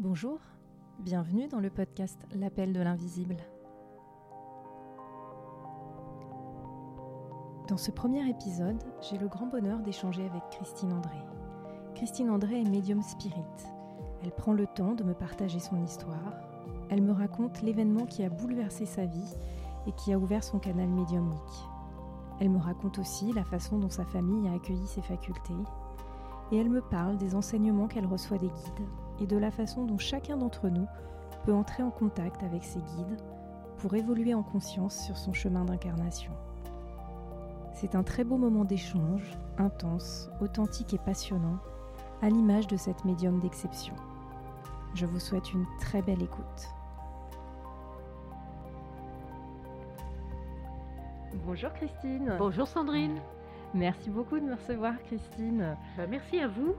Bonjour, bienvenue dans le podcast L'appel de l'invisible. Dans ce premier épisode, j'ai le grand bonheur d'échanger avec Christine André. Christine André est médium spirit. Elle prend le temps de me partager son histoire. Elle me raconte l'événement qui a bouleversé sa vie et qui a ouvert son canal médiumnique. Elle me raconte aussi la façon dont sa famille a accueilli ses facultés. Et elle me parle des enseignements qu'elle reçoit des guides et de la façon dont chacun d'entre nous peut entrer en contact avec ses guides pour évoluer en conscience sur son chemin d'incarnation. C'est un très beau moment d'échange, intense, authentique et passionnant, à l'image de cette médium d'exception. Je vous souhaite une très belle écoute. Bonjour Christine. Bonjour Sandrine. Merci beaucoup de me recevoir, Christine. Bah, merci à vous.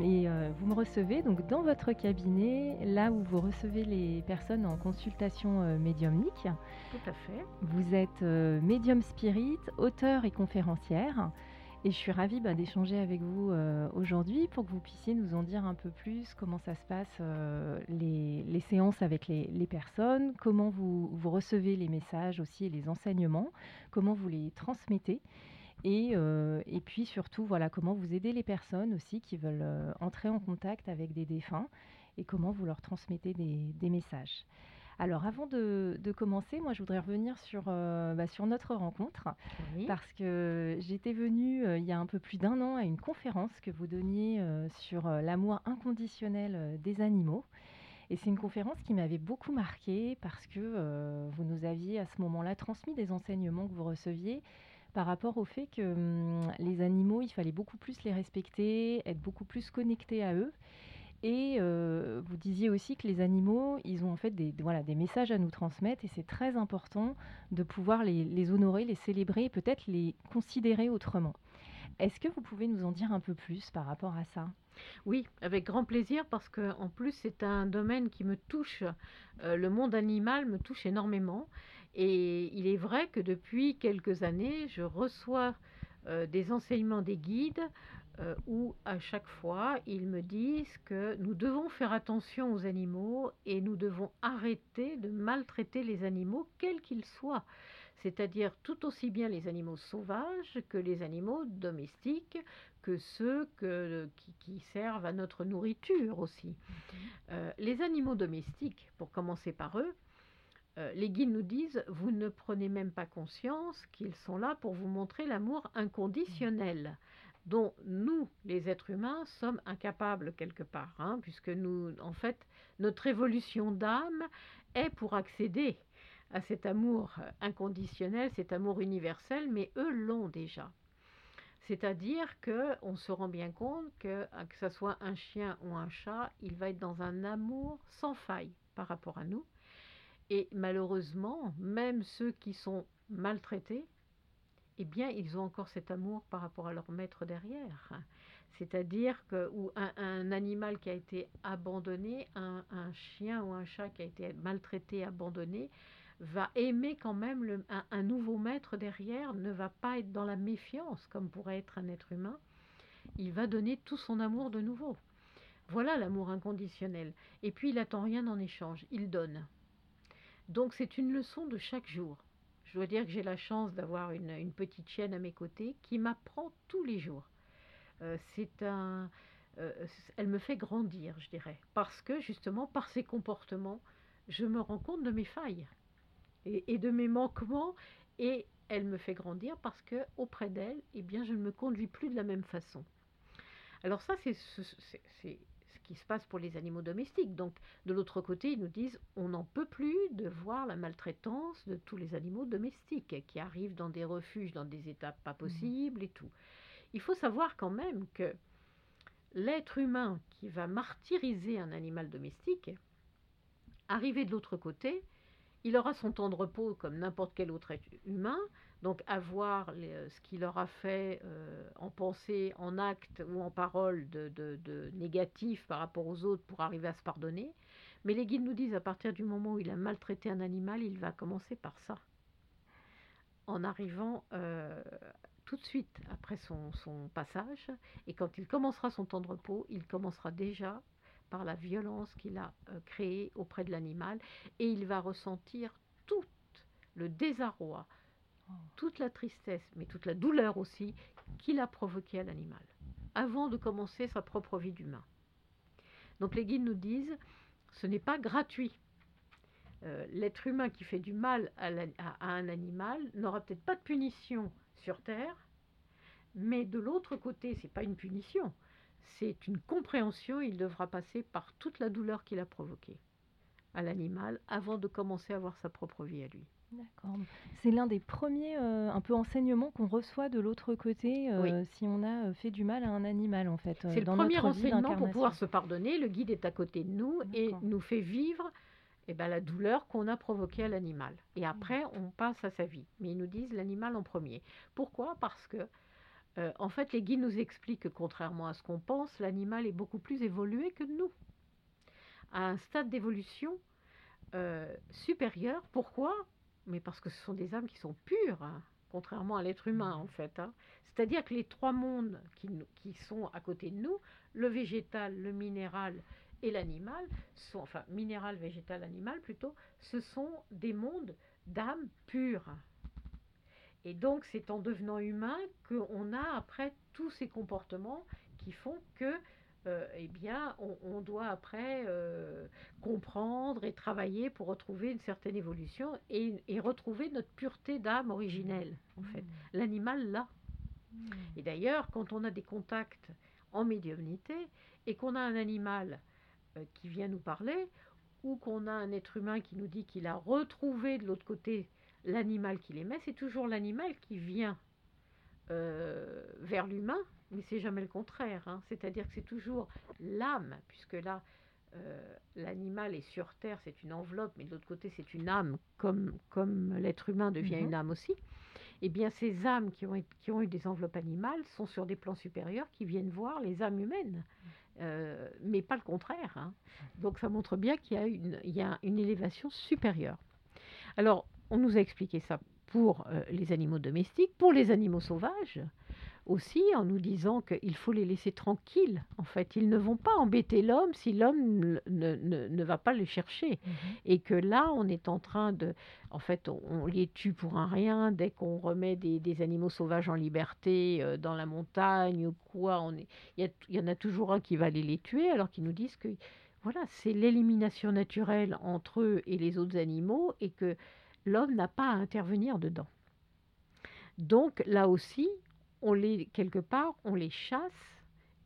Et euh, vous me recevez donc dans votre cabinet, là où vous recevez les personnes en consultation euh, médiumnique. Tout à fait. Vous êtes euh, médium spirit, auteur et conférencière. Et je suis ravie bah, d'échanger avec vous aujourd'hui pour que vous puissiez nous en dire un peu plus comment ça se passe, les, séances avec les, les personnes, comment vous, vous recevez les messages aussi et les enseignements, comment vous les transmettez. Euh, et, puis surtout, voilà, comment vous aidez les personnes aussi qui veulent euh, entrer en contact avec des défunts et comment vous leur transmettez des, messages. Alors avant de, commencer, moi je voudrais revenir sur, euh, bah, sur notre rencontre parce que j'étais venue il y a un peu plus d'un an à une conférence que vous donniez sur l'amour inconditionnel des animaux. Et c'est une conférence qui m'avait beaucoup marquée parce que vous nous aviez à ce moment-là transmis des enseignements que vous receviez par rapport au fait que hum, les animaux, il fallait beaucoup plus les respecter, être beaucoup plus connectés à eux. Et euh, vous disiez aussi que les animaux, ils ont en fait des, voilà, des messages à nous transmettre et c'est très important de pouvoir les, honorer, les célébrer et peut-être les considérer autrement. Est-ce que vous pouvez nous en dire un peu plus par rapport à ça? Oui, avec grand plaisir parce que en plus c'est un domaine qui me touche. Euh, le monde animal me touche énormément et il est vrai que depuis quelques années, je reçois euh, des enseignements des guides euh, où à chaque fois, ils me disent que nous devons faire attention aux animaux et nous devons arrêter de maltraiter les animaux, quels qu'ils soient. C'est-à-dire tout aussi bien les animaux sauvages que les animaux domestiques, que ceux qui, servent à notre nourriture aussi. Euh, les animaux domestiques, pour commencer par eux, euh, les guides nous disent, vous ne prenez même pas conscience qu'ils sont là pour vous montrer l'amour inconditionnel dont nous, les êtres humains, sommes incapables quelque part, hein, puisque nous, en fait, notre évolution d'âme est pour accéder à cet amour inconditionnel, cet amour universel, mais eux l'ont déjà. C'est-à-dire qu'on se rend bien compte que, que ce soit un chien ou un chat, il va être dans un amour sans faille par rapport à nous, et malheureusement, même ceux qui sont maltraités, eh bien, ils ont encore cet amour par rapport à leur maître derrière. C'est-à-dire que un, animal qui a été abandonné, un, chien ou un chat qui a été maltraité, abandonné, va aimer quand même un, un, nouveau maître derrière, ne va pas être dans la méfiance comme pourrait être un être humain. Il va donner tout son amour de nouveau. Voilà l'amour inconditionnel. Et puis il n'attend rien en échange, il donne. Donc c'est une leçon de chaque jour. Je dois dire que j'ai la chance d'avoir une, petite chienne à mes côtés qui m'apprend tous les jours. Euh, c'est un, euh, elle me fait grandir, je dirais, parce que justement par ses comportements, je me rends compte de mes failles et, de mes manquements, et elle me fait grandir parce que auprès d'elle, eh bien, je ne me conduis plus de la même façon. Alors ça, c'est qui se passe pour les animaux domestiques. Donc, de l'autre côté, ils nous disent on n'en peut plus de voir la maltraitance de tous les animaux domestiques qui arrivent dans des refuges, dans des étapes pas mmh. possibles et tout. Il faut savoir quand même que l'être humain qui va martyriser un animal domestique, arrivé de l'autre côté, il aura son temps de repos comme n'importe quel autre être humain, donc avoir euh, ce qu'il leur a fait euh, en pensée, en acte ou en parole de, de, négatif par rapport aux autres pour arriver à se pardonner. Mais les guides nous disent à partir du moment où il a maltraité un animal, il va commencer par ça. En arrivant euh, tout de suite après son, son, passage, et quand il commencera son temps de repos, il commencera déjà par la violence qu'il a créée auprès de l'animal et il va ressentir tout le désarroi. Toute la tristesse, mais toute la douleur aussi qu'il a provoqué à l'animal avant de commencer sa propre vie d'humain. Donc les guides nous disent, ce n'est pas gratuit. Euh, l'être humain qui fait du mal à, un animal n'aura peut-être pas de punition sur Terre, mais de l'autre côté, ce n'est pas une punition, c'est une compréhension. Il devra passer par toute la douleur qu'il a provoquée à l'animal avant de commencer à avoir sa propre vie à lui. D'accord. C'est l'un des premiers euh, un peu enseignements qu'on reçoit de l'autre côté euh, si on a euh, fait du mal à un animal en fait. C'est le premier enseignement pour pouvoir se pardonner. Le guide est à côté de nous et nous fait vivre eh ben, la douleur qu'on a provoquée à l'animal. Et mmh. après, on passe à sa vie. Mais ils nous disent l'animal en premier. Pourquoi? Parce que en fait, les guides nous expliquent que contrairement à ce qu'on pense, l'animal est beaucoup plus évolué que nous. À un stade d'évolution supérieur. Pourquoi? Mais parce que ce sont des âmes qui sont pures, hein, contrairement à l'être humain en fait. Hein. C'est-à-dire que les trois mondes qui, qui, sont à côté de nous, le végétal, le minéral et l'animal, sont, enfin minéral, végétal, animal plutôt, ce sont des mondes d'âmes pures. Et donc c'est en devenant humain qu'on a après tous ces comportements qui font que euh, eh bien, on, doit après euh, comprendre et travailler pour retrouver une certaine évolution et, retrouver notre pureté d'âme originelle, en fait. Mmh. L'animal, là. Mmh. Et d'ailleurs, quand on a des contacts en médiumnité et qu'on a un animal euh, qui vient nous parler, ou qu'on a un être humain qui nous dit qu'il a retrouvé de l'autre côté l'animal qu'il aimait, c'est toujours l'animal qui vient vers l'humain mais c'est jamais le contraire. Hein. C'est-à-dire que c'est toujours l'âme, puisque là, euh, l'animal est sur Terre, c'est une enveloppe, mais de l'autre côté, c'est une âme, comme, comme l'être humain devient une mhm. âme aussi. Eh bien, ces âmes qui ont, qui ont eu des enveloppes animales sont sur des plans supérieurs qui viennent voir les âmes humaines, euh, mais pas le contraire. Hein. Donc, ça montre bien qu'il y, a une, il y a une élévation supérieure. Alors, on nous a expliqué ça pour euh, les animaux domestiques, pour les animaux sauvages aussi en nous disant qu'il faut les laisser tranquilles. En fait, ils ne vont pas embêter l'homme si l'homme ne, ne, va pas les chercher. Mhm. Et que là, on est en train de... En fait, on, les tue pour un rien. Dès qu'on remet des, des, animaux sauvages en liberté euh, dans la montagne ou quoi, il y, y, en a toujours un qui va aller les tuer alors qu'ils nous disent que voilà, c'est l'élimination naturelle entre eux et les autres animaux et que l'homme n'a pas à intervenir dedans. Donc là aussi, on les, quelque part, on les chasse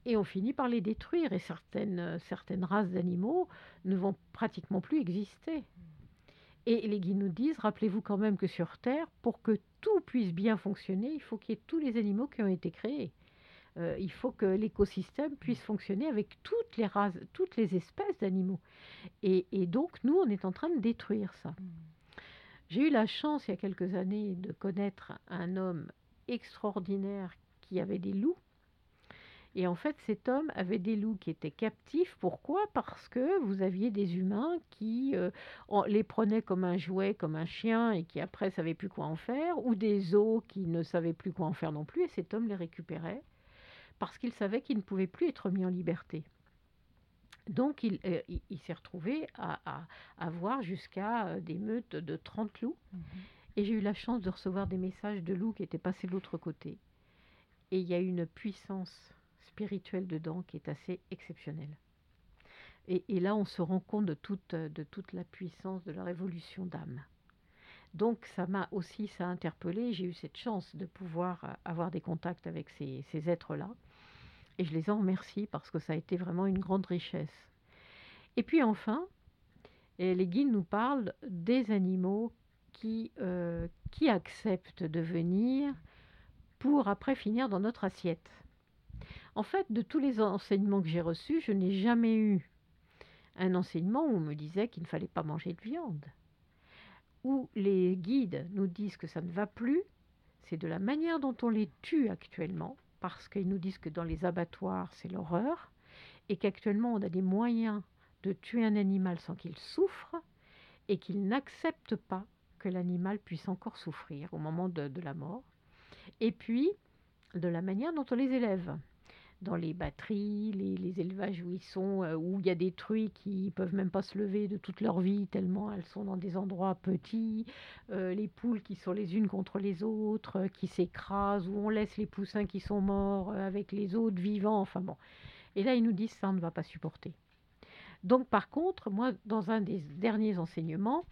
et on finit par les détruire. Et certaines, certaines races d'animaux ne vont pratiquement plus exister. Et les guides nous disent, rappelez-vous quand même que sur Terre, pour que tout puisse bien fonctionner, il faut qu'il y ait tous les animaux qui ont été créés. Euh, il faut que l'écosystème puisse fonctionner avec toutes les races, toutes les espèces d'animaux. Et, et, donc, nous, on est en train de détruire ça. J'ai eu la chance, il y a quelques années, de connaître un homme extraordinaire qui avait des loups. Et en fait, cet homme avait des loups qui étaient captifs. Pourquoi? Parce que vous aviez des humains qui euh, les prenaient comme un jouet, comme un chien, et qui après savaient plus quoi en faire, ou des os qui ne savaient plus quoi en faire non plus. Et cet homme les récupérait parce qu'il savait qu'il ne pouvait plus être mis en liberté. Donc, il, euh, s'est retrouvé à, avoir jusqu'à euh, des meutes de 30 loups. Mmh et j'ai eu la chance de recevoir des messages de loups qui étaient passés de l'autre côté. Et il y a une puissance spirituelle dedans qui est assez exceptionnelle. Et, là, on se rend compte de toute, de toute la puissance de la révolution d'âme. Donc, ça m'a aussi ça interpellé. J'ai eu cette chance de pouvoir euh, avoir des contacts avec ces, ces êtres-là. Et je les en remercie parce que ça a été vraiment une grande richesse. Et puis enfin, les guides nous parlent des animaux qui, euh, qui acceptent de venir pour après finir dans notre assiette. En fait, de tous les enseignements que j'ai reçus, je n'ai jamais eu un enseignement où on me disait qu'il ne fallait pas manger de viande. Où les guides nous disent que ça ne va plus, c'est de la manière dont on les tue actuellement, parce qu'ils nous disent que dans les abattoirs, c'est l'horreur, et qu'actuellement, on a des moyens de tuer un animal sans qu'il souffre, et qu'il n'accepte pas que l'animal puisse encore souffrir au moment de, la mort, et puis de la manière dont on les élève. dans les batteries, les, élevages où ils sont, euh, où il y a des truies qui peuvent même pas se lever de toute leur vie tellement elles sont dans des endroits petits, euh, les poules qui sont les unes contre les autres, euh, qui s'écrasent, où on laisse les poussins qui sont morts avec les autres vivants, enfin bon. Et là, ils nous disent ça, on ne va pas supporter. Donc par contre, moi, dans un des derniers enseignements,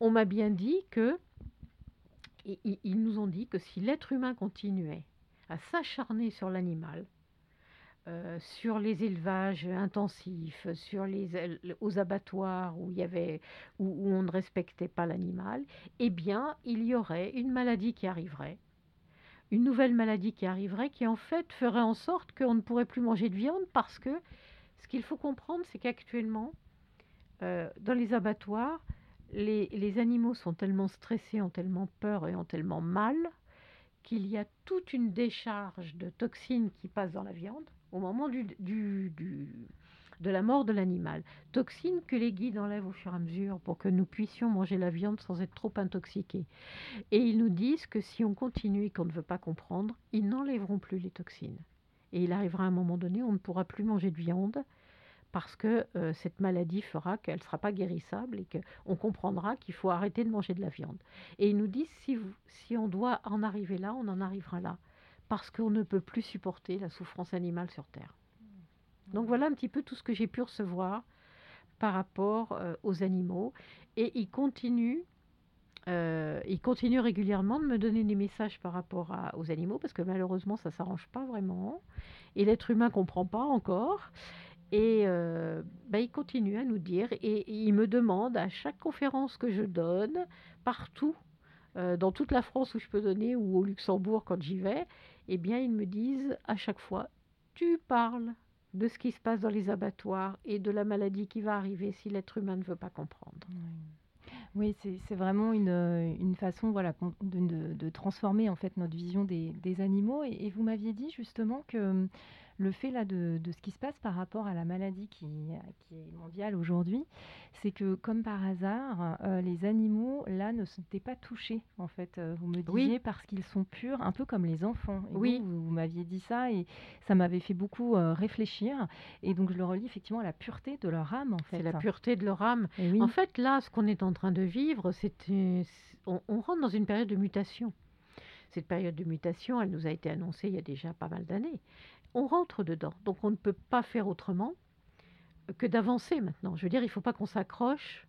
on m'a bien dit que, ils nous ont dit que si l'être humain continuait à s'acharner sur l'animal, euh, sur les élevages intensifs, sur les aux abattoirs où on ne respectait pas l'animal, eh bien, il y aurait une maladie qui arriverait, une nouvelle maladie qui arriverait, qui en fait ferait en sorte qu'on ne pourrait plus manger de viande parce que ce qu'il faut comprendre, c'est qu'actuellement, euh, dans les abattoirs, les, animaux sont tellement stressés, ont tellement peur et ont tellement mal qu'il y a toute une décharge de toxines qui passe dans la viande au moment du, de la mort de l'animal. Toxines que les guides enlèvent au fur et à mesure pour que nous puissions manger la viande sans être trop intoxiqués. Et ils nous disent que si on continue et qu'on ne veut pas comprendre, ils n'enlèveront plus les toxines. Et il arrivera un moment donné, on ne pourra plus manger de viande parce que euh, cette maladie fera qu'elle ne sera pas guérissable et qu'on comprendra qu'il faut arrêter de manger de la viande. Et ils nous disent, si, si on doit en arriver là, on en arrivera là parce qu'on ne peut plus supporter la souffrance animale sur Terre. Donc voilà un petit peu tout ce que j'ai pu recevoir par rapport euh, aux animaux. Et il continue, euh, il continue régulièrement de me donner des messages par rapport aux animaux, parce que malheureusement, ça ne s'arrange pas vraiment. Et l'être humain ne comprend pas encore. Et euh, bah, il continue à nous dire, et, il me demande à chaque conférence que je donne, partout, dans toute la France où je peux donner, ou au Luxembourg quand j'y vais, eh bien, ils me disent à chaque fois, tu parles de ce qui se passe dans les abattoirs et de la maladie qui va arriver si l'être humain ne veut pas comprendre. Oui, c'est vraiment une, façon voilà, de, transformer en fait notre vision des, animaux. et vous m'aviez dit justement que le fait là de, ce qui se passe par rapport à la maladie qui, est mondiale aujourd'hui, c'est que comme par hasard, euh, les animaux là ne s'étaient pas touchés en fait. Euh, vous me disiez parce qu'ils sont purs, un peu comme les enfants. oui. Vous, m'aviez dit ça et ça m'avait fait beaucoup euh, réfléchir. Et donc je le relis effectivement à la pureté de leur âme en fait. C'est la pureté de leur âme. En fait là, ce qu'on est en train de vivre, c'est on rentre dans une période de mutation. Cette période de mutation, elle nous a été annoncée il y a déjà pas mal d'années on rentre dedans. Donc on ne peut pas faire autrement que d'avancer maintenant. Je veux dire, il ne faut pas qu'on s'accroche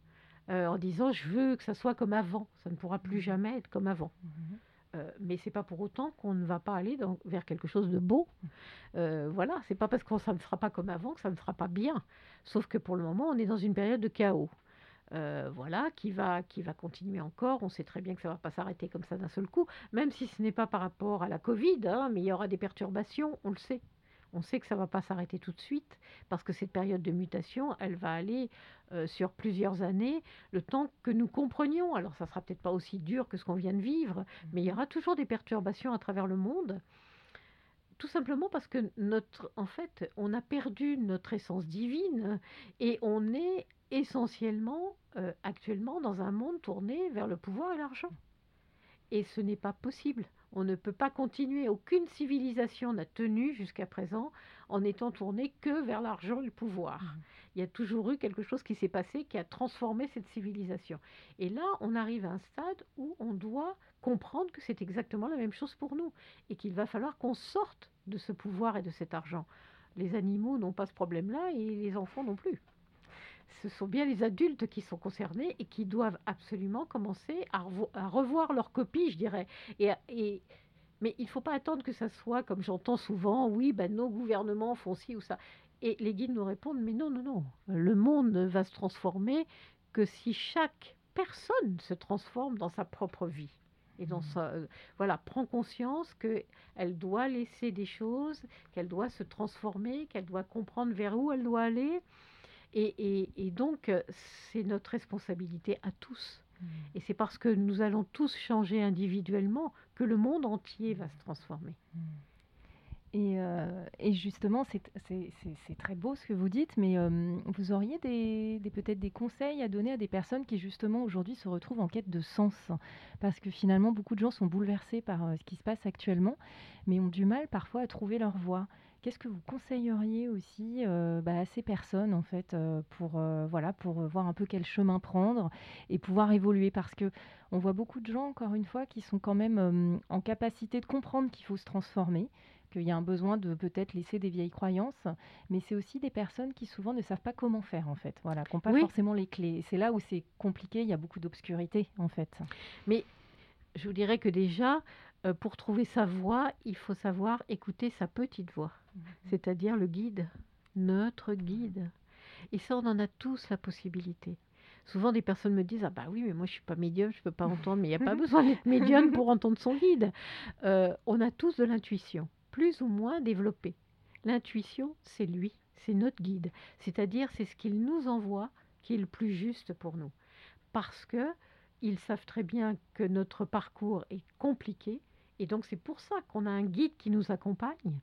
euh, en disant je veux que ça soit comme avant. Ça ne pourra plus mmh. jamais être comme avant. Mmh. Euh, mais c'est pas pour autant qu'on ne va pas aller vers quelque chose de beau. Mmh. Euh, voilà, c'est pas parce que ça ne sera pas comme avant que ça ne sera pas bien. Sauf que pour le moment, on est dans une période de chaos. Euh, voilà, qui va, qui va continuer encore. On sait très bien que ça ne va pas s'arrêter comme ça d'un seul coup, même si ce n'est pas par rapport à la Covid, hein, mais il y aura des perturbations, on le sait. On sait que ça ne va pas s'arrêter tout de suite, parce que cette période de mutation, elle va aller euh, sur plusieurs années, le temps que nous comprenions. Alors ça sera peut-être pas aussi dur que ce qu'on vient de vivre, mais il y aura toujours des perturbations à travers le monde tout simplement parce que notre, en fait, on a perdu notre essence divine et on est essentiellement euh, actuellement dans un monde tourné vers le pouvoir et l'argent. Et ce n'est pas possible. On ne peut pas continuer. Aucune civilisation n'a tenu jusqu'à présent en étant tournée que vers l'argent et le pouvoir. Mmh. Il y a toujours eu quelque chose qui s'est passé qui a transformé cette civilisation. Et là, on arrive à un stade où on doit comprendre que c'est exactement la même chose pour nous et qu'il va falloir qu'on sorte de ce pouvoir et de cet argent. Les animaux n'ont pas ce problème-là et les enfants non plus ce sont bien les adultes qui sont concernés et qui doivent absolument commencer à, revoir leur copie, je dirais. Et, mais il ne faut pas attendre que ça soit, comme j'entends souvent, oui, ben, nos gouvernements font ci ou ça. Et les guides nous répondent, mais non, non, non, le monde ne va se transformer que si chaque personne se transforme dans sa propre vie. Et dans mmh. sa, voilà, prend conscience qu'elle doit laisser des choses, qu'elle doit se transformer, qu'elle doit comprendre vers où elle doit aller, et, donc, euh, c'est notre responsabilité à tous. Mmh. Et c'est parce que nous allons tous changer individuellement que le monde entier va se transformer. Mmh. Euh, et, justement, c'est très beau ce que vous dites, mais euh, vous auriez des, peut-être des conseils à donner à des personnes qui justement aujourd'hui se retrouvent en quête de sens, parce que finalement beaucoup de gens sont bouleversés par ce qui se passe actuellement, mais ont du mal parfois à trouver leur voie. Qu'est-ce que vous conseilleriez aussi bah, à ces personnes en fait pour voilà pour voir un peu quel chemin prendre et pouvoir évoluer? Parce que on voit beaucoup de gens encore une fois qui sont quand même en capacité de comprendre qu'il faut se transformer qu'il y a un besoin de peut-être laisser des vieilles croyances, mais c'est aussi des personnes qui souvent ne savent pas comment faire en fait, voilà, qui n'ont pas forcément les clés. C'est là où c'est compliqué, il y a beaucoup d'obscurité en fait. Mais je vous dirais que déjà, euh, pour trouver sa voix, il faut savoir écouter sa petite voix, mhm. c'est-à-dire le guide, notre guide. Et ça, on en a tous la possibilité. Souvent, des personnes me disent Ah, bah oui, mais moi, je suis pas médium, je peux pas entendre, mais il n'y a pas besoin d'être médium pour entendre son guide. Euh, on a tous de l'intuition plus ou moins développé. L'intuition, c'est lui, c'est notre guide, c'est-à-dire c'est ce qu'il nous envoie qui est le plus juste pour nous. Parce que ils savent très bien que notre parcours est compliqué et donc c'est pour ça qu'on a un guide qui nous accompagne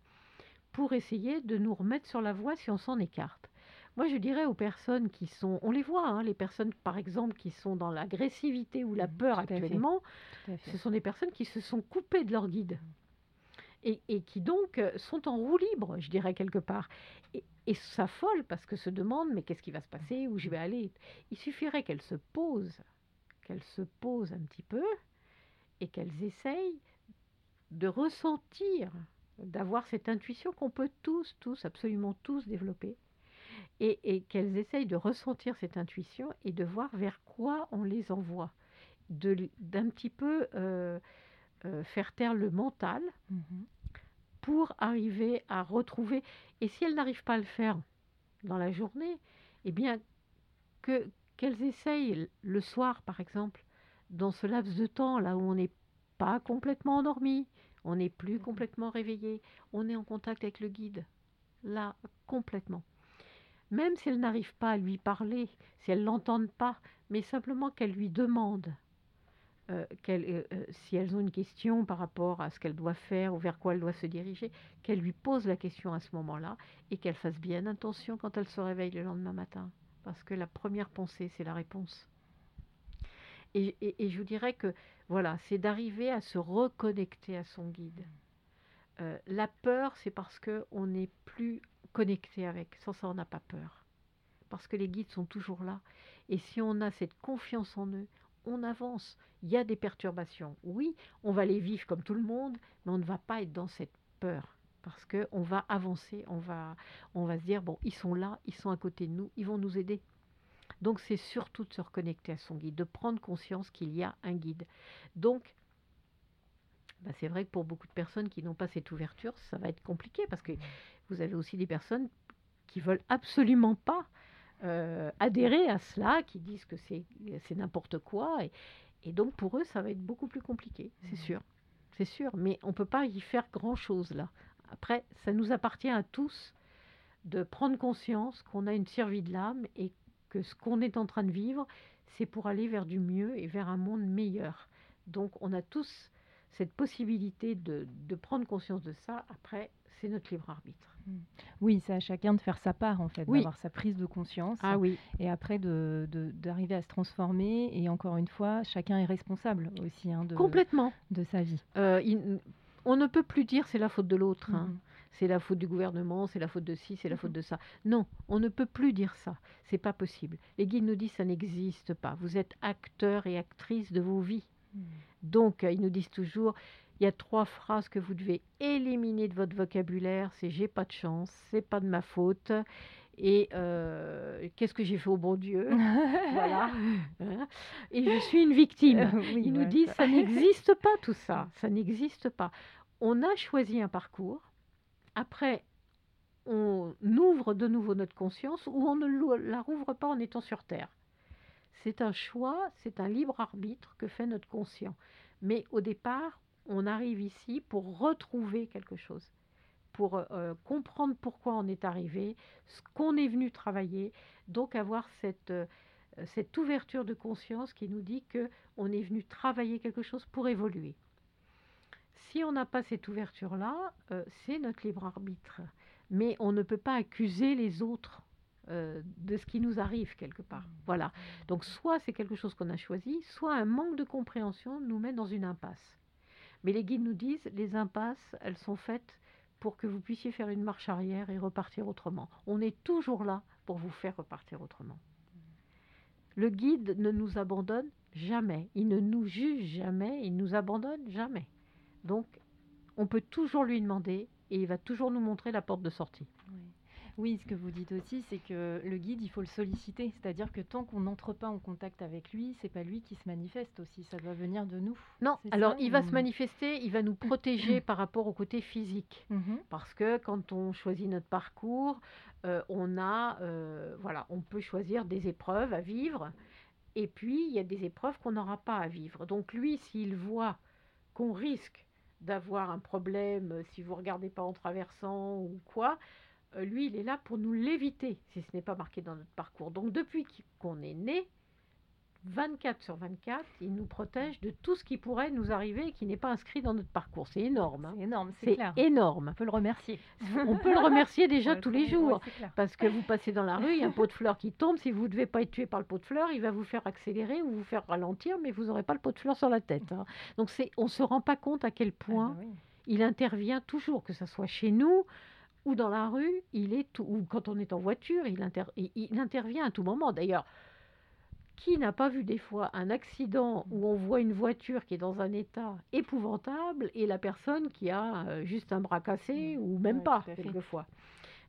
pour essayer de nous remettre sur la voie si on s'en écarte. Moi, je dirais aux personnes qui sont, on les voit, hein, les personnes par exemple qui sont dans l'agressivité ou la mmh, peur actuellement, ce sont des personnes qui se sont coupées de leur guide et, qui donc sont en roue libre, je dirais quelque part. Et, et s'affolent parce que se demandent mais qu'est-ce qui va se passer, où je vais aller? Il suffirait qu'elles se posent, qu'elles se posent un petit peu et qu'elles essayent de ressentir, d'avoir cette intuition qu'on peut tous, tous, absolument tous développer. Et, qu'elles essayent de ressentir cette intuition et de voir vers quoi on les envoie. D'un petit peu euh, euh, faire taire le mental, mmh pour arriver à retrouver. Et si elles n'arrivent pas à le faire dans la journée, eh bien, que, qu'elles essayent le soir, par exemple, dans ce laps de temps là où on n'est pas complètement endormi, on n'est plus mhm. complètement réveillé, on est en contact avec le guide, là, complètement. Même si elles n'arrivent pas à lui parler, si elles l'entendent pas, mais simplement qu'elles lui demandent euh, euh, euh, si elles ont une question par rapport à ce qu'elles doivent faire ou vers quoi elles doivent se diriger, qu'elles lui posent la question à ce moment-là et qu'elles fassent bien attention quand elles se réveillent le lendemain matin. Parce que la première pensée, c'est la réponse. Et, je vous dirais que voilà, c'est d'arriver à se reconnecter à son guide. la peur, c'est parce qu'on n'est plus connecté avec. Sans ça, on n'a pas peur. Parce que les guides sont toujours là. Et si on a cette confiance en eux, on avance. Il y a des perturbations. Oui, on va les vivre comme tout le monde, mais on ne va pas être dans cette peur parce qu'on va avancer, on va, on va se dire, bon, ils sont là, ils sont à côté de nous, ils vont nous aider. Donc c'est surtout de se reconnecter à son guide, de prendre conscience qu'il y a un guide. Donc, bah, c'est vrai que pour beaucoup de personnes qui n'ont pas cette ouverture, ça va être compliqué parce que vous avez aussi des personnes qui veulent absolument pas euh, adhérer à cela, qui disent que c'est n'importe quoi. Et, et, donc pour eux, ça va être beaucoup plus compliqué, c'est mmh. sûr. C'est sûr, mais on ne peut pas y faire grand-chose là. Après, ça nous appartient à tous de prendre conscience qu'on a une survie de l'âme et que ce qu'on est en train de vivre, c'est pour aller vers du mieux et vers un monde meilleur. Donc on a tous cette possibilité de, de prendre conscience de ça. Après, c'est notre libre arbitre. Mmh. Oui, c'est à chacun de faire sa part, en fait, d'avoir sa prise de conscience. Ah oui. Et après, d'arriver de, d'arriver à se transformer. Et encore une fois, chacun est responsable aussi hein, de, Complètement. de sa vie. Euh, on ne peut plus dire c'est la faute de l'autre. Hein. Mmh. C'est la faute du gouvernement, c'est la faute de ci, c'est la faute mmh. de ça. Non, on ne peut plus dire ça. C'est pas possible. Les guides nous disent ça n'existe pas. Vous êtes acteur et actrice de vos vies. Donc, euh, ils nous disent toujours il y a trois phrases que vous devez éliminer de votre vocabulaire. C'est j'ai pas de chance, c'est pas de ma faute. Et euh, qu'est-ce que j'ai fait au bon Dieu? Voilà. Et je suis une victime. Euh, Ils nous disent ça, ça n'existe pas tout ça. Ça n'existe pas. On a choisi un parcours. Après, on ouvre de nouveau notre conscience ou on ne la rouvre pas en étant sur Terre. C'est un choix, c'est un libre arbitre que fait notre conscient. Mais au départ, on arrive ici pour retrouver quelque chose, pour euh, comprendre pourquoi on est arrivé, ce qu'on est venu travailler, donc avoir cette, euh, cette ouverture de conscience qui nous dit que on est venu travailler quelque chose pour évoluer. Si on n'a pas cette ouverture-là, euh, c'est notre libre arbitre. Mais on ne peut pas accuser les autres de ce qui nous arrive quelque part. Voilà. Donc soit c'est quelque chose qu'on a choisi, soit un manque de compréhension nous met dans une impasse. Mais les guides nous disent, les impasses, elles sont faites pour que vous puissiez faire une marche arrière et repartir autrement. On est toujours là pour vous faire repartir autrement. Le guide ne nous abandonne jamais, il ne nous juge jamais, il nous abandonne jamais. Donc, on peut toujours lui demander et il va toujours nous montrer la porte de sortie. Oui, ce que vous dites aussi, c'est que le guide, il faut le solliciter. C'est-à-dire que tant qu'on n'entre pas en contact avec lui, c'est pas lui qui se manifeste aussi. Ça doit venir de nous. Non, alors il va se manifester, il va nous protéger par rapport au côté physique. Mhm. Parce que quand on choisit notre parcours, euh, on a, euh, voilà, on peut choisir des épreuves à vivre. Et puis, il y a des épreuves qu'on n'aura pas à vivre. Donc lui, s'il voit qu'on risque d'avoir un problème, euh, si vous regardez pas en traversant ou quoi, euh, lui, il est là pour nous l'éviter si ce n'est pas marqué dans notre parcours. Donc depuis qu'on est né, 24 sur 24, il nous protège de tout ce qui pourrait nous arriver et qui n'est pas inscrit dans notre parcours. C'est énorme. Hein. C'est énorme, c'est énorme. On peut le remercier. On peut le remercier déjà tous les jours. parce que vous passez dans la rue, il y a un pot de fleurs qui tombe. Si vous ne devez pas être tué par le pot de fleurs, il va vous faire accélérer ou vous faire ralentir, mais vous n'aurez pas le pot de fleurs sur la tête. Hein. Donc on ne se rend pas compte à quel ah point bah il intervient toujours, que ce soit chez nous, ou dans la rue, il est ou quand on est en voiture, il, il intervient à tout moment. D'ailleurs, qui n'a pas vu des fois un accident où on voit une voiture qui est dans un état épouvantable et la personne qui a euh, juste un bras cassé ou même pas quelquefois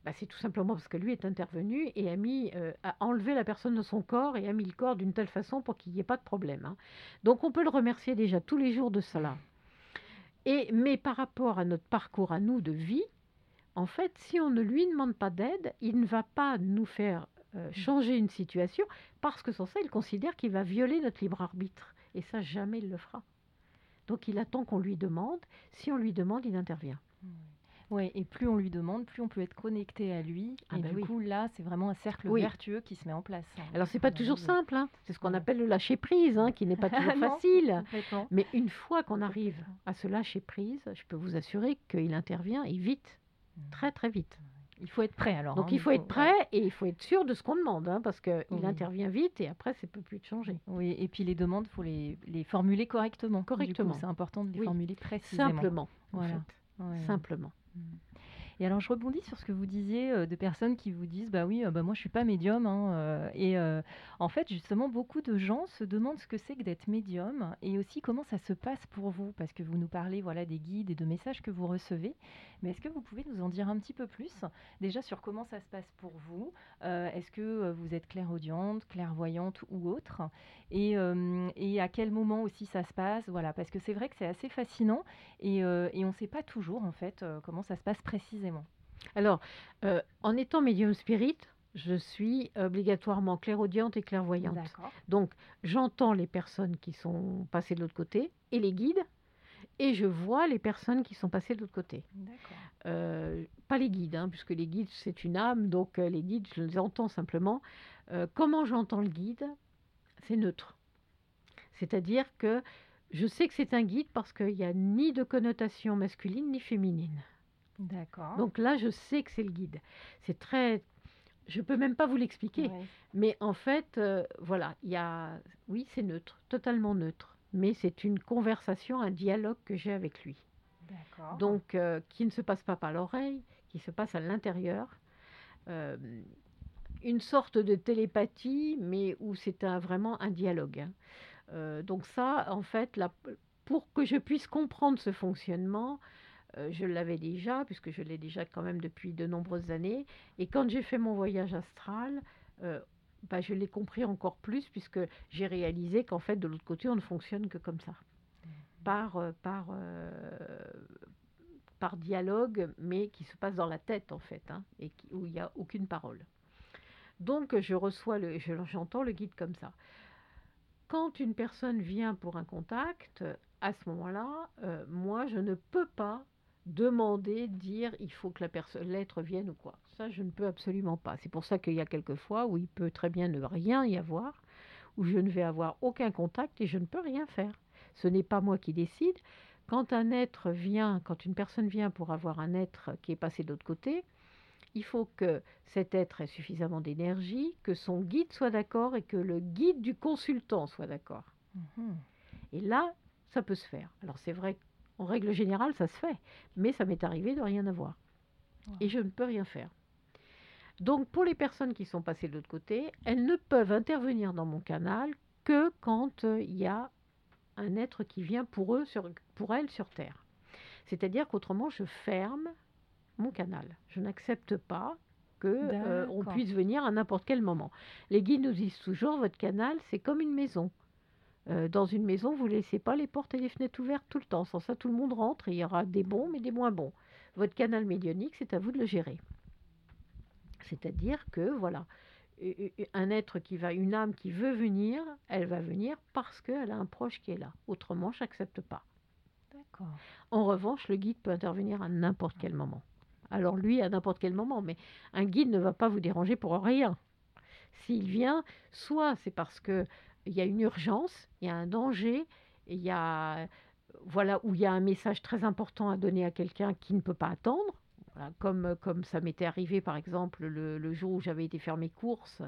bah, c'est tout simplement parce que lui est intervenu et a mis euh, a enlevé la personne de son corps et a mis le corps d'une telle façon pour qu'il n'y ait pas de problème. Hein. Donc on peut le remercier déjà tous les jours de cela. Et mais par rapport à notre parcours à nous de vie, en fait, si on ne lui demande pas d'aide, il ne va pas nous faire euh, changer une situation parce que sans ça, il considère qu'il va violer notre libre arbitre. Et ça, jamais il le fera. Donc il attend qu'on lui demande. Si on lui demande, il intervient. Oui, et plus on lui demande, plus on peut être connecté à lui. Ah et bah du coup, là, c'est vraiment un cercle vertueux qui se met en place. Hein. Alors, c'est pas toujours simple. Hein. C'est ce qu'on appelle le lâcher prise, hein, qui n'est pas toujours facile. Mais une fois qu'on arrive à se lâcher prise, je peux vous assurer qu'il intervient et vite. Très très vite. Il faut être prêt alors. Donc hein, il faut être prêt et il faut être sûr de ce qu'on demande, hein, parce qu'il intervient vite et après, ça ne peut plus changer. Oui, et puis les demandes, il faut les, les, formuler correctement. Correctement. C'est important de les formuler précisément. Simplement. Voilà. Simplement. Mm. Et alors, je rebondis sur ce que vous disiez euh, de personnes qui vous disent Bah oui, euh, bah moi je suis pas médium. Hein, euh, et en fait, justement, beaucoup de gens se demandent ce que c'est que d'être médium et aussi comment ça se passe pour vous. Parce que vous nous parlez voilà, des guides et de messages que vous recevez. Mais est-ce que vous pouvez nous en dire un petit peu plus déjà sur comment ça se passe pour vous Est-ce que vous êtes clairaudiente, clairvoyante ou autre? Et, et, à quel moment aussi ça se passe? Voilà, parce que c'est vrai que c'est assez fascinant et, et on ne sait pas toujours en fait comment ça se passe précisément. Alors, euh, en étant médium spirit, je suis obligatoirement clairaudiente et clairvoyante. Donc, j'entends les personnes qui sont passées de l'autre côté et les guides, et je vois les personnes qui sont passées de l'autre côté. Euh, pas les guides, hein, puisque les guides, c'est une âme, donc euh, les guides, je les entends simplement. comment j'entends le guide? C'est neutre. C'est-à-dire que je sais que c'est un guide parce qu'il n'y a ni de connotation masculine ni féminine. D'accord. Donc là, je sais que c'est le guide. C'est très. Je peux même pas vous l'expliquer. Mais en fait, euh, voilà, il y a. Oui, c'est neutre, totalement neutre. Mais c'est une conversation, un dialogue que j'ai avec lui. Donc, euh, qui ne se passe pas par l'oreille, qui se passe à l'intérieur. Euh, une sorte de télépathie, mais où c'est un, vraiment un dialogue. Hein. donc ça, en fait, pour que je puisse comprendre ce fonctionnement, euh, je l'avais déjà, puisque je l'ai déjà quand même depuis de nombreuses années. Et quand j'ai fait mon voyage astral, euh, bah, je l'ai compris encore plus, puisque j'ai réalisé qu'en fait, de l'autre côté, on ne fonctionne que comme ça. Mmh. Par, euh, par, par dialogue, mais qui se passe dans la tête, en fait, hein, et où il n'y a aucune parole. Donc, je reçois le, j'entends le guide comme ça. Quand une personne vient pour un contact, à ce moment-là, moi, je ne peux pas demander, dire il faut que l'être vienne ou quoi. Ça, je ne peux absolument pas. C'est pour ça qu'il y a quelques fois où il peut très bien ne rien y avoir, où je ne vais avoir aucun contact et je ne peux rien faire. Ce n'est pas moi qui décide. Quand un être vient, quand une personne vient pour avoir un être qui est passé de l'autre côté, il faut que cet être ait suffisamment d'énergie, que son guide soit d'accord et que le guide du consultant soit d'accord. Mhm. Et là, ça peut se faire. Alors c'est vrai En règle générale, ça se fait. Mais ça m'est arrivé de rien avoir. Et je ne peux rien faire. Donc, pour les personnes qui sont passées de l'autre côté, elles ne peuvent intervenir dans mon canal que quand euh, il y a un être qui vient pour eux, sur, pour elles sur Terre. C'est-à-dire qu'autrement, je ferme mon canal. Je n'accepte pas que euh, on puisse venir à n'importe quel moment. Les guides nous disent toujours votre canal, c'est comme une maison. Euh, dans une maison, vous ne laissez pas les portes et les fenêtres ouvertes tout le temps. Sans ça, tout le monde rentre et il y aura des bons mais des moins bons. Votre canal médionique, c'est à vous de le gérer. C'est-à-dire que, voilà, un être qui va, une âme qui veut venir, elle va venir parce qu'elle a un proche qui est là. Autrement, je n'accepte pas. D'accord. En revanche, le guide peut intervenir à n'importe quel moment. Alors lui, à n'importe quel moment, mais un guide ne va pas vous déranger pour rien. S'il vient, soit c'est parce que il y a une urgence, il y a un danger, il y a voilà où il y a un message très important à donner à quelqu'un qui ne peut pas attendre. Comme, comme ça m'était arrivé par exemple le, jour où j'avais été faire mes courses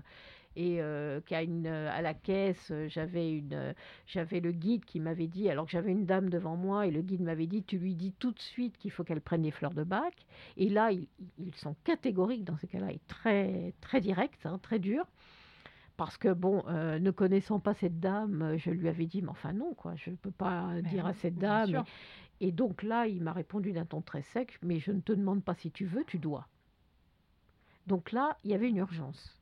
et euh, qu'à une, à la caisse, j'avais, une, j'avais le guide qui m'avait dit, alors que j'avais une dame devant moi, et le guide m'avait dit, tu lui dis tout de suite qu'il faut qu'elle prenne des fleurs de bac. Et là, ils, sont catégoriques dans ces cas-là, et très, très directs, hein, très durs. Parce que, bon, euh, ne connaissant pas cette dame, je lui avais dit, mais enfin non, quoi, je ne peux pas dire à cette dame. Et donc là, il m'a répondu d'un ton très sec, mais je ne te demande pas si tu veux, tu dois. Donc là, il y avait une urgence.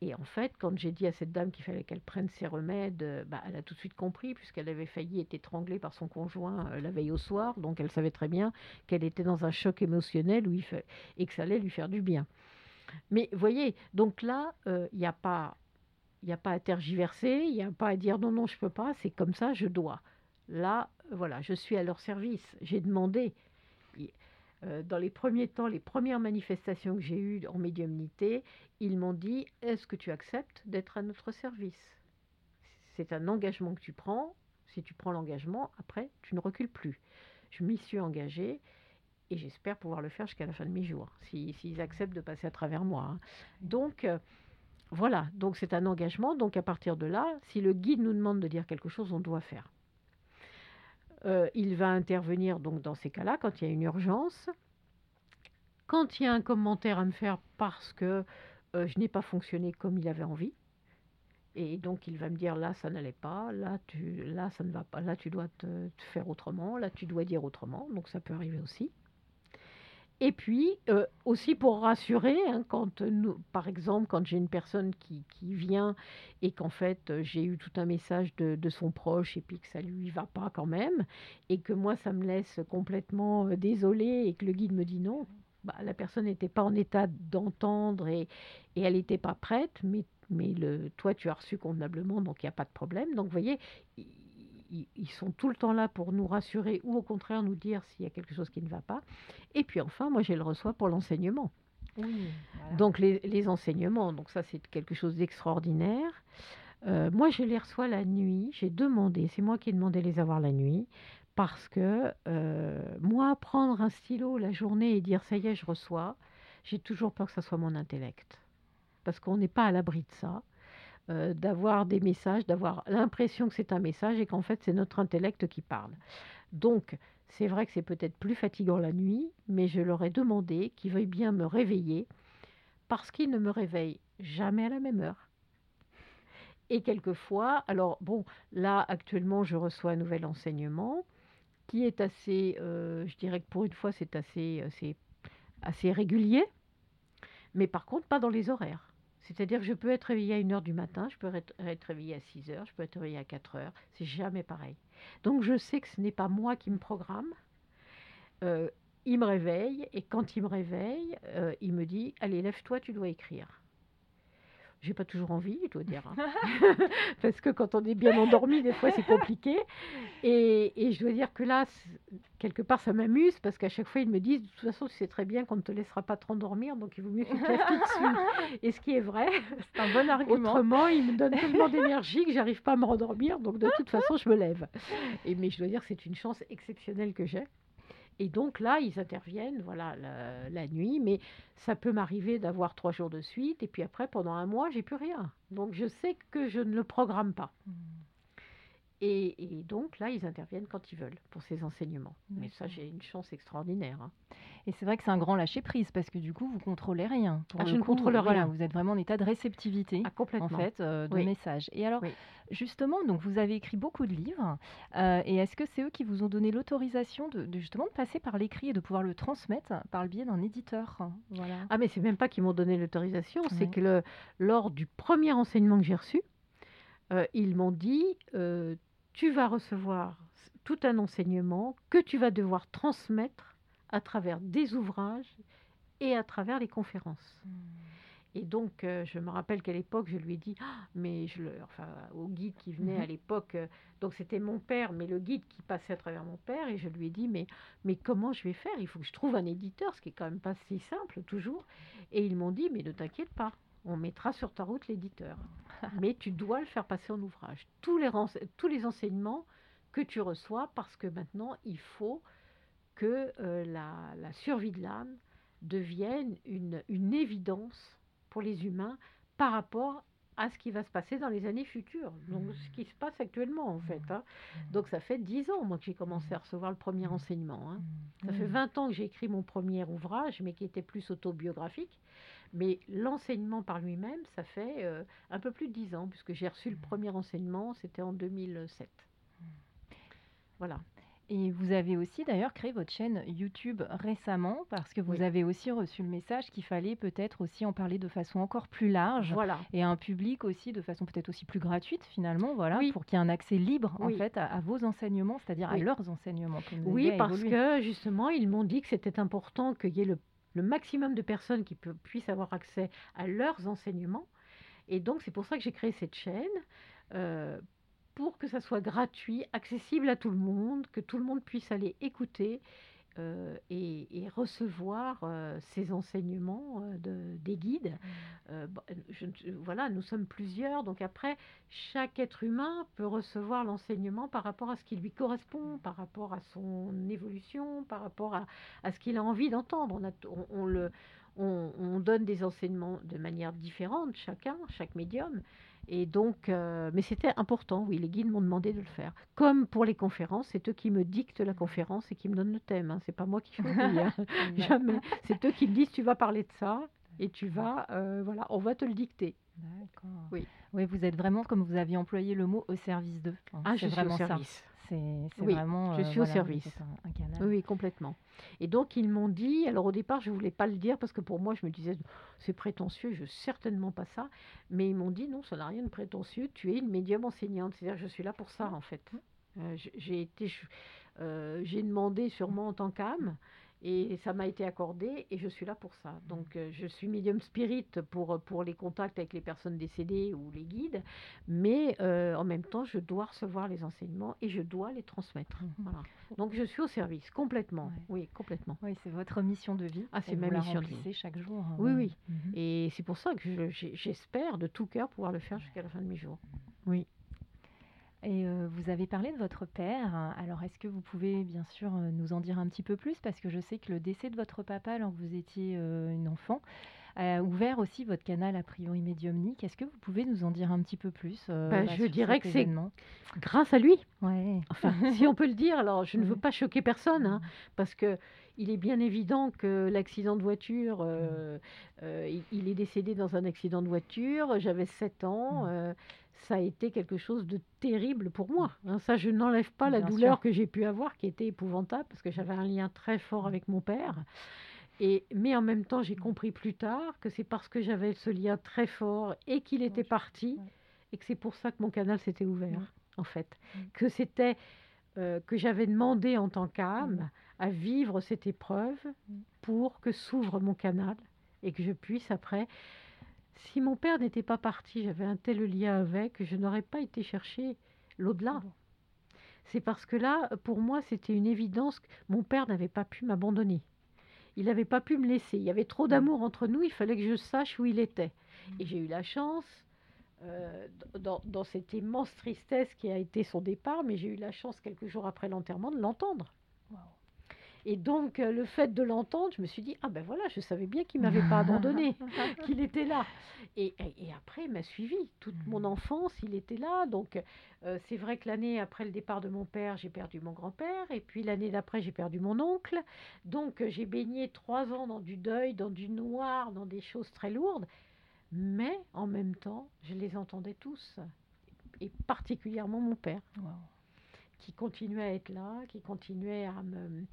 Et en fait, quand j'ai dit à cette dame qu'il fallait qu'elle prenne ses remèdes, euh, bah, elle a tout de suite compris, puisqu'elle avait failli être étranglée par son conjoint euh, la veille au soir. Donc elle savait très bien qu'elle était dans un choc émotionnel où il et que ça allait lui faire du bien. Mais voyez, donc là, euh, il n'y a pas... Il n'y a pas à tergiverser, il n'y a pas à dire non, non, je ne peux pas, c'est comme ça, je dois. Là, voilà, je suis à leur service. J'ai demandé. Euh, dans les premiers temps, les premières manifestations que j'ai eues en médiumnité, ils m'ont dit Est-ce que tu acceptes d'être à notre service? C'est un engagement que tu prends. Si tu prends l'engagement, après, tu ne recules plus. Je m'y suis engagée et j'espère pouvoir le faire jusqu'à la fin de mes jours, s'ils acceptent de passer à travers moi. Hein. Donc, euh, voilà, donc c'est un engagement. Donc, à partir de là, si le guide nous demande de dire quelque chose, on doit faire. Euh, il va intervenir donc dans ces cas-là quand il y a une urgence. Quand il y a un commentaire à me faire parce que euh, je n'ai pas fonctionné comme il avait envie, et donc il va me dire là ça n'allait pas, là tu, là ça ne va pas, là tu dois te faire autrement, là tu dois dire autrement, donc ça peut arriver aussi. Et puis euh, aussi pour rassurer, hein, quand nous, par exemple, quand j'ai une personne qui, qui vient et qu'en fait euh, j'ai eu tout un message de, de, son proche et puis que ça lui va pas quand même, et que moi ça me laisse complètement euh, désolée et que le guide me dit non, bah, la personne n'était pas en état d'entendre et, et elle n'était pas prête, mais, mais le, toi tu as reçu convenablement, donc il n'y a pas de problème. Donc vous voyez, ils, sont tout le temps là pour nous rassurer ou au contraire nous dire s'il y a quelque chose qui ne va pas. Et puis enfin, moi, je le reçois pour l'enseignement. Donc les, enseignements, donc ça c'est quelque chose d'extraordinaire. Euh, moi, je les reçois la nuit. J'ai demandé, c'est moi qui ai demandé les avoir la nuit, parce que euh, moi, prendre un stylo la journée et dire ça y est, je reçois, j'ai toujours peur que ça soit mon intellect, parce qu'on n'est pas à l'abri de ça. Euh, d'avoir des messages, d'avoir l'impression que c'est un message et qu'en fait c'est notre intellect qui parle. Donc c'est vrai que c'est peut-être plus fatigant la nuit, mais je leur ai demandé qu'ils veuillent bien me réveiller parce qu'ils ne me réveillent jamais à la même heure. Et quelquefois, alors bon, là actuellement je reçois un nouvel enseignement qui est assez, euh, je dirais que pour une fois c'est assez, assez, assez régulier, mais par contre pas dans les horaires. C'est-à-dire que je peux être réveillée à 1h du matin, je peux être, réveillée à 6h, je peux être réveillée à 4h. C'est jamais pareil. Donc je sais que ce n'est pas moi qui me programme. Euh, il me réveille et quand il me réveille, euh, il me dit Allez, lève-toi, tu dois écrire j'ai pas toujours envie, je dois dire. Hein. Parce que quand on est bien endormi, des fois, c'est compliqué. Et, et, je dois dire que là, quelque part, ça m'amuse parce qu'à chaque fois, ils me disent, de toute façon, tu sais très bien qu'on ne te laissera pas te rendormir, donc il vaut mieux que tu te lèves tout de suite. Et ce qui est vrai, c'est un bon argument. Autrement, ils me donnent tellement d'énergie que j'arrive pas à me rendormir, donc de toute façon, je me lève. Et, mais je dois dire que c'est une chance exceptionnelle que j'ai. Et donc là, ils interviennent, voilà, la, nuit, mais ça peut m'arriver d'avoir trois jours de suite, et puis après, pendant un mois, j'ai plus rien. Donc je sais que je ne le programme pas. Mmh. Et, et donc là, ils interviennent quand ils veulent pour ces enseignements. Mais ça, j'ai une chance extraordinaire. hein. Et c'est vrai que c'est un grand lâcher-prise parce que du coup, vous contrôlez rien. Pour Ah, le je ne contrôle voilà, rien. vous êtes vraiment en état de réceptivité, Ah, complètement. en fait, euh, de Oui. messages. Et alors, Oui. justement, donc vous avez écrit beaucoup de livres. euh, et est-ce que c'est eux qui vous ont donné l'autorisation de, de justement de passer par l'écrit et de pouvoir le transmettre par le biais d'un éditeur? Voilà. Ah, mais c'est même pas qu'ils m'ont donné l'autorisation, c'est que le, lors du premier enseignement que j'ai reçu, euh, ils m'ont dit euh, tu vas recevoir tout un enseignement que tu vas devoir transmettre à travers des ouvrages et à travers les conférences. Hmm. Et donc, euh, je me rappelle qu'à l'époque, je lui ai dit, Ah, mais je le, enfin, au guide qui venait Mhm. à l'époque, euh, donc c'était mon père, mais le guide qui passait à travers mon père, et je lui ai dit, mais, mais comment je vais faire? Il faut que je trouve un éditeur, ce qui est quand même pas si simple toujours. Et ils m'ont dit, mais ne t'inquiète pas, on mettra sur ta route l'éditeur, mais tu dois le faire passer en ouvrage. Tous les, rense- tous les enseignements que tu reçois, parce que maintenant, il faut que euh, la, la survie de l'âme devienne une, une évidence pour les humains par rapport à ce qui va se passer dans les années futures. Donc, ce qui se passe actuellement, en fait. hein. Donc, ça fait dix ans, moi, que j'ai commencé à recevoir le premier enseignement. hein. Ça fait Oui. 20 ans que j'ai écrit mon premier ouvrage, mais qui était plus autobiographique. Mais l'enseignement par lui-même, ça fait euh, un peu plus de 10 ans, puisque j'ai reçu le premier enseignement, c'était en 2007. Voilà. Et vous avez aussi d'ailleurs créé votre chaîne YouTube récemment parce que vous Oui. avez aussi reçu le message qu'il fallait peut-être aussi en parler de façon encore plus large Voilà. et à un public aussi de façon peut-être aussi plus gratuite finalement, voilà, Oui. pour qu'il y ait un accès libre en fait à, à vos enseignements, c'est-à-dire à leurs enseignements. pour Oui, parce que justement, ils m'ont dit que c'était important qu'il y ait le, le maximum de personnes qui pu- puissent avoir accès à leurs enseignements. Et donc, c'est pour ça que j'ai créé cette chaîne, euh, pour que ça soit gratuit, accessible à tout le monde, que tout le monde puisse aller écouter euh, et, et recevoir euh, ces enseignements euh, de- des guides. Euh, je ne- voilà, nous sommes plusieurs, donc après, chaque être humain peut recevoir l'enseignement par rapport à ce qui lui correspond, par rapport à son évolution, par rapport à, à ce qu'il a envie d'entendre. On, on- on le, on, on donne des enseignements de manière différente, chacun, chaque médium. Et donc, euh, mais c'était important, oui, les guides m'ont demandé de le faire. Comme pour les conférences, c'est eux qui me dictent la conférence et qui me donnent le thème. Hein. C'est pas moi qui choisis, hein. jamais. C'est eux qui me disent tu vas parler de ça et tu vas, euh, voilà, on va te le dicter. D'accord. Oui. Oui, vous êtes vraiment comme vous aviez employé le mot au service d'eux. hein. Ah, c'est je suis vraiment ça. service. C'est Oui, vraiment. je euh, suis au voilà, service. Un, un canal. Oui, oui, complètement. Et donc, ils m'ont dit, alors au départ, je ne voulais pas le dire parce que pour moi, je me disais, c'est prétentieux, je certainement pas ça. Mais ils m'ont dit, non, ça n'a rien de prétentieux, tu es une médium enseignante. C'est-à-dire, je suis là pour ça, en fait. Euh, j- j'ai été, euh, j'ai demandé sûrement en tant qu'âme. Et ça m'a été accordé et je suis là pour ça. Donc euh, je suis médium spirit pour, pour les contacts avec les personnes décédées ou les guides, mais euh, en même temps je dois recevoir les enseignements et je dois les transmettre. Mhm. Voilà. Donc je suis au service complètement. Ouais. Oui, complètement. Oui, c'est votre mission de vie. Ah, c'est ma mission de vie. chaque jour. hein, Oui, ouais. oui. Mhm. Et c'est pour ça que je- j'espère de tout cœur pouvoir le faire jusqu'à la fin de mes jours. Oui. Et euh, vous avez parlé de votre père. Alors, est-ce que vous pouvez bien sûr euh, nous en dire un petit peu plus? Parce que je sais que le décès de votre papa, alors que vous étiez euh, une enfant, a ouvert aussi votre canal a priori médiumnique. Est-ce que vous pouvez nous en dire un petit peu plus euh, Bah, bah, je dirais que c'est- Grâce à lui, Ouais. enfin, si on peut le dire, alors je ne veux pas choquer personne, hein, parce que il est bien évident que l'accident de voiture, euh, euh, il, est décédé dans un accident de voiture, j'avais 7 ans, euh, ça a été quelque chose de terrible pour moi. hein. ça, je n'enlève pas la douleur sûr. que j'ai pu avoir, qui était épouvantable, parce que j'avais un lien très fort avec mon père. Et, mais en même temps, j'ai compris plus tard que c'est parce que j'avais ce lien très fort et qu'il était parti, et que c'est pour ça que mon canal s'était ouvert, en fait. Que c'était euh, que j'avais demandé en tant qu'âme à vivre cette épreuve pour que s'ouvre mon canal et que je puisse après. Si mon père n'était pas parti, j'avais un tel lien avec, je n'aurais pas été chercher l'au-delà. Bon. C'est parce que là, pour moi, c'était une évidence que mon père n'avait pas pu m'abandonner. Il n'avait pas pu me laisser. Il y avait trop d'amour entre nous, il fallait que je sache où il était. Et j'ai eu la chance, euh, dans, dans cette immense tristesse qui a été son départ, mais j'ai eu la chance quelques jours après l'enterrement de l'entendre. Wow. Et donc, euh, le fait de l'entendre, je me suis dit, ah ben voilà, je savais bien qu'il m'avait pas abandonné, qu'il était là. Et, et- et après, il m'a suivi. Toute mon Mhm. enfance, il était là. Donc, euh, c'est vrai que l'année après le départ de mon père, j'ai perdu mon grand-père. Et puis, l'année d'après, j'ai perdu mon oncle. Donc, euh, j'ai baigné trois ans dans du deuil, dans du noir, dans des choses très lourdes. Mais, en même temps, je les entendais tous. Et particulièrement mon père Wow. qui continuait à être là, qui continuait à me...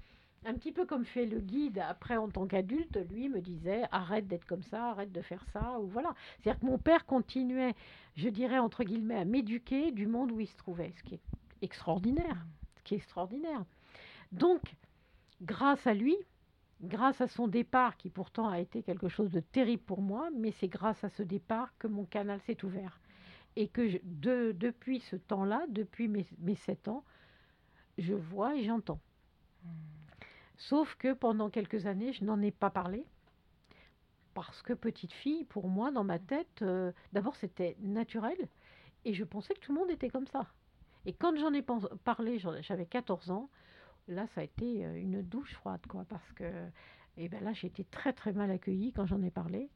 Un petit peu comme fait le guide après en tant qu'adulte, lui me disait arrête d'être comme ça, arrête de faire ça, ou voilà. C'est-à-dire que mon père continuait, je dirais entre guillemets, à m'éduquer du monde où il se trouvait, ce qui est extraordinaire, ce extraordinaire. Donc, grâce à lui, grâce à son départ, qui pourtant a été quelque chose de terrible pour moi, mais c'est grâce à ce départ que mon canal s'est ouvert. Et que depuis ce temps-là, depuis mes, mes 7 ans, je vois et j'entends. Sauf que pendant quelques années, je n'en ai pas parlé. Parce que petite fille, pour moi, dans ma tête, euh, d'abord c'était naturel. Et je pensais que tout le monde était comme ça. Et quand j'en ai parlé, j'avais 14 ans, là ça a été euh, une douche froide, quoi. Parce que et ben là j'ai été très très mal accueillie quand j'en ai parlé.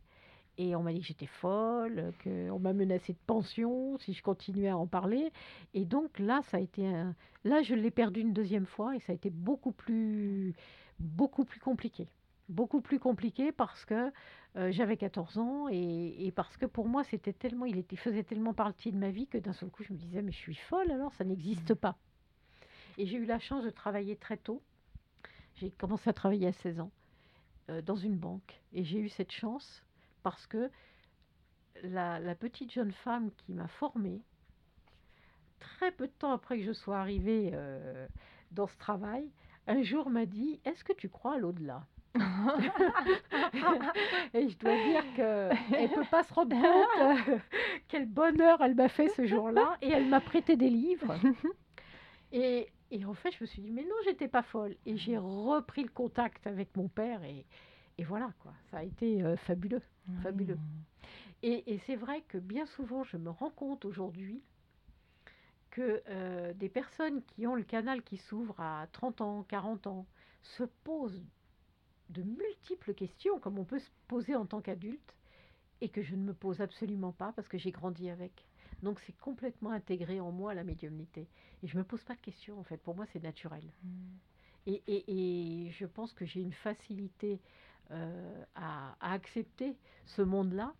Et on m'a dit que j'étais folle, qu'on m'a menacé de pension si je continuais à en parler. Et donc là, ça a été un... Là, je l'ai perdu une deuxième fois et ça a été beaucoup plus, beaucoup plus compliqué. Beaucoup plus compliqué parce que euh, j'avais 14 ans et, et parce que pour moi, c'était tellement, il était, faisait tellement partie de ma vie que d'un seul coup, je me disais, mais je suis folle alors, ça n'existe pas. Et j'ai eu la chance de travailler très tôt. J'ai commencé à travailler à 16 ans euh, dans une banque. Et j'ai eu cette chance parce que la, petite jeune femme qui m'a formée, très peu de temps après que je sois arrivée euh, dans ce travail, un jour m'a dit Est-ce que tu crois à l'au-delà? Et je dois dire qu'elle ne peut pas se rendre compte euh, quel bonheur elle m'a fait ce jour-là. Et elle m'a prêté des livres. Et, en fait, je me suis dit Mais non, j'étais pas folle. Et j'ai repris le contact avec mon père. Et, et voilà, quoi. Ça a été euh, fabuleux. Fabuleux. Et, et c'est vrai que bien souvent, je me rends compte aujourd'hui que euh, des personnes qui ont le canal qui s'ouvre à 30 ans, 40 ans, se posent de multiples questions, comme on peut se poser en tant qu'adulte, et que je ne me pose absolument pas parce que j'ai grandi avec. Donc c'est complètement intégré en moi la médiumnité. Et je ne me pose pas de questions, en fait. Pour moi, c'est naturel. Et, et- et je pense que j'ai une facilité euh, à, à accepter ce monde-là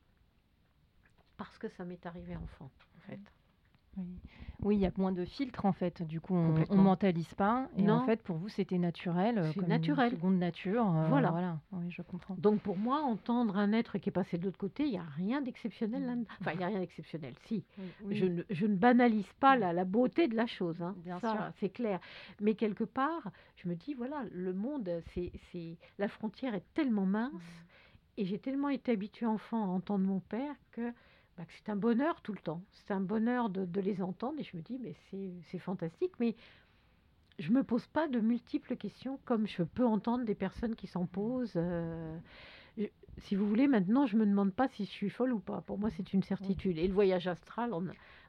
parce que ça m'est arrivé enfant, en fait. Oui. Oui, il y a moins de filtres en fait. Du coup, on, on mentalise pas. Et en Non. fait, pour vous, c'était naturel, euh, C'est comme naturel. une seconde nature. euh, Voilà. Voilà. Oui, je comprends. Donc pour moi, entendre un être qui est passé de l'autre côté, il n'y a rien d'exceptionnel là Enfin, il n'y a rien d'exceptionnel, si. Je, ne, je ne banalise pas la, la beauté de la chose, hein. Bien ça sûr. c'est clair. Mais quelque part, je me dis, voilà, le monde, c'est, c'est, la frontière est tellement mince, et j'ai tellement été habituée enfant à entendre mon père que, bah, c'est un bonheur tout le temps. C'est un bonheur de, les entendre, et je me dis, mais c'est, fantastique, mais je me pose pas de multiples questions comme je peux entendre des personnes qui s'en posent. euh, si vous voulez, maintenant, je me demande pas si je suis folle ou pas. Pour moi, c'est une certitude. Et le voyage astral, on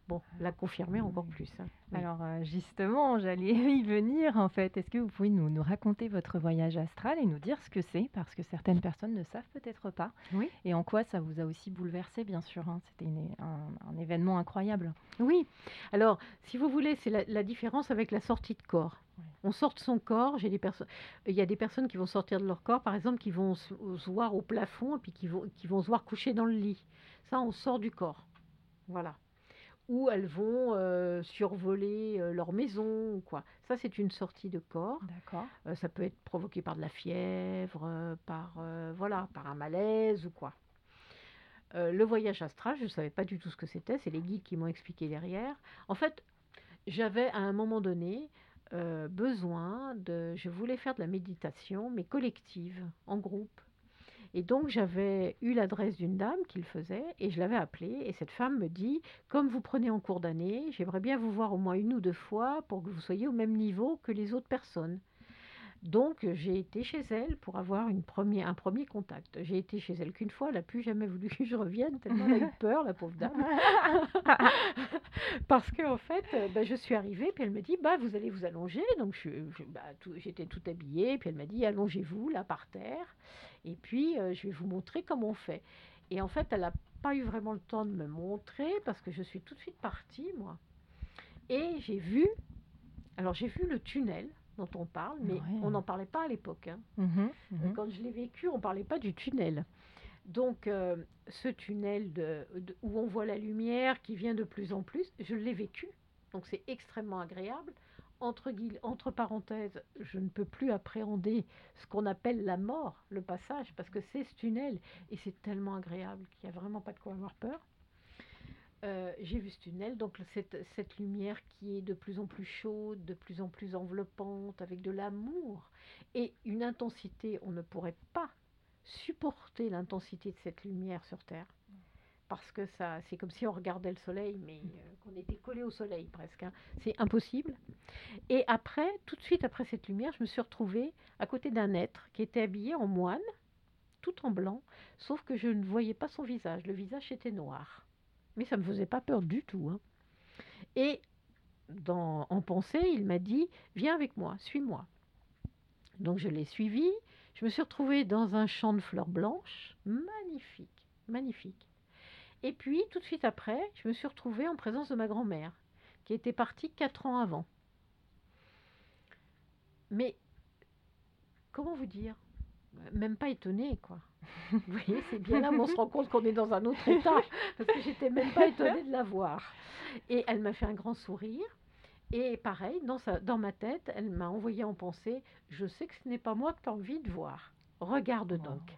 bon, l'a confirmé encore plus. hein. Oui. Alors euh, justement, j'allais y venir en fait. Est-ce que vous pouvez nous, nous raconter votre voyage astral et nous dire ce que c'est? Parce que certaines personnes ne savent peut-être pas. Oui. Et en quoi ça vous a aussi bouleversé, bien sûr. hein? C'était un, un événement incroyable. Oui. Alors, si vous voulez, c'est la, la différence avec la sortie de corps. On sort de son corps. J'ai des personnes. Il y a des personnes qui vont sortir de leur corps, par exemple, qui vont se, se voir au plafond et puis qui vont, qui vont se voir coucher dans le lit. Ça, on sort du corps. Voilà. Ou elles vont euh, survoler euh, leur maison ou quoi. Ça, c'est une sortie de corps. D'accord. Euh, ça peut être provoqué par de la fièvre, par voilà, par un malaise ou quoi. Le voyage astral, je ne savais pas du tout ce que c'était. C'est les guides qui m'ont expliqué derrière. En fait, j'avais à un moment donné besoin de. Je voulais faire de la méditation, mais collective, en groupe. Et donc, j'avais eu l'adresse d'une dame qui le faisait et je l'avais appelée. Et cette femme me dit Comme vous prenez en cours d'année, j'aimerais bien vous voir au moins une ou deux fois pour que vous soyez au même niveau que les autres personnes. Donc j'ai été chez elle pour avoir une première, un premier contact. J'ai été chez elle qu'une fois, elle n'a plus jamais voulu que je revienne, tellement elle a eu peur, la pauvre dame. Parce qu'en en fait, euh, bah, je suis arrivée, puis elle me dit, bah, vous allez vous allonger. Donc bah, j'étais tout, habillée, puis elle m'a dit, allongez-vous là par terre, et puis euh, je vais vous montrer comment on fait. Et en fait, elle n'a pas eu vraiment le temps de me montrer, parce que je suis tout de suite partie, moi. Et j'ai vu, alors j'ai vu le tunnel dont on parle, mais on n'en parlait pas à l'époque. Hein. Mmh mmh quand je l'ai vécu, on ne parlait pas du tunnel. Donc, euh, ce tunnel de, où on voit la lumière qui vient de plus en plus, je l'ai vécu. Donc, c'est extrêmement agréable. Entre, parenthèses, je ne peux plus appréhender ce qu'on appelle la mort, le passage, parce que c'est ce tunnel et c'est tellement agréable qu'il n'y a vraiment pas de quoi avoir peur. Euh, j'ai vu ce tunnel, donc cette, lumière qui est de plus en plus chaude, de plus en plus enveloppante, avec de l'amour et une intensité. On ne pourrait pas supporter l'intensité de cette lumière sur Terre. Parce que c'est comme si on regardait le soleil, mais euh, qu'on était collé au soleil presque. Hein. C'est impossible. Et après, tout de suite après cette lumière, je me suis retrouvée à côté d'un être qui était habillé en moine, tout en blanc, sauf que je ne voyais pas son visage. Le visage était noir mais ça ne me faisait pas peur du tout. Hein. Et en pensée, il m'a dit Viens avec moi, suis-moi. Donc je l'ai suivi. Je me suis retrouvée dans un champ de fleurs blanches, magnifique, magnifique. Et puis, tout de suite après, je me suis retrouvée en présence de ma grand-mère, qui était partie quatre ans avant. Mais, comment vous dire? Même pas étonnée, quoi. Vous voyez, c'est bien là où on se rend compte qu'on est dans un autre état, parce que j'étais même pas étonnée de la voir. Et elle m'a fait un grand sourire. Et pareil, dans, sa, dans ma tête, elle m'a envoyé en pensée, je sais que ce n'est pas moi que tu as envie de voir. Regarde donc.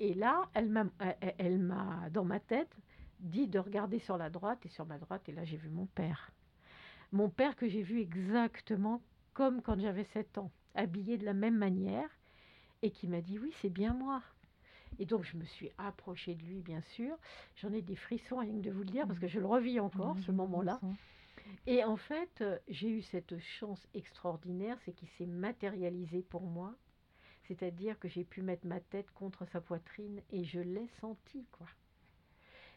Et là, elle m'a, elle m'a, dans ma tête, dit de regarder sur la droite et sur ma droite. Et là, j'ai vu mon père. Mon père que j'ai vu exactement comme quand j'avais 7 ans, habillé de la même manière et qui m'a dit oui, c'est bien moi. Et donc je me suis approchée de lui, bien sûr. J'en ai des frissons rien que de vous le dire, parce que je le revis encore, ce moment-là. Et en fait, euh, j'ai eu cette chance extraordinaire, c'est qu'il s'est matérialisé pour moi. C'est-à-dire que j'ai pu mettre ma tête contre sa poitrine et je l'ai senti, quoi.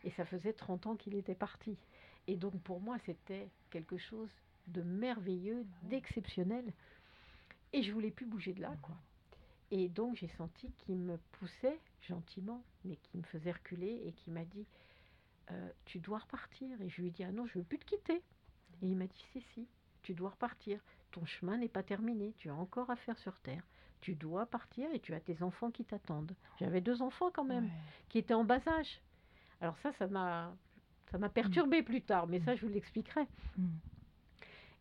Et ça faisait 30 ans qu'il était parti. Et donc pour moi, c'était quelque chose de merveilleux, d'exceptionnel. Et je voulais plus bouger de là, quoi. Et donc j'ai senti qu'il me poussait gentiment, mais qui me faisait reculer et qui m'a dit euh, Tu dois repartir. Et je lui ai dit Ah non, je ne veux plus te quitter. Et il m'a dit Si, si, tu dois repartir. Ton chemin n'est pas terminé. Tu as encore à faire sur Terre. Tu dois partir et tu as tes enfants qui t'attendent. J'avais deux enfants quand même, qui étaient en bas âge. Alors ça, ça m'a ça m'a perturbé plus tard, mais ça, je vous l'expliquerai. Mm.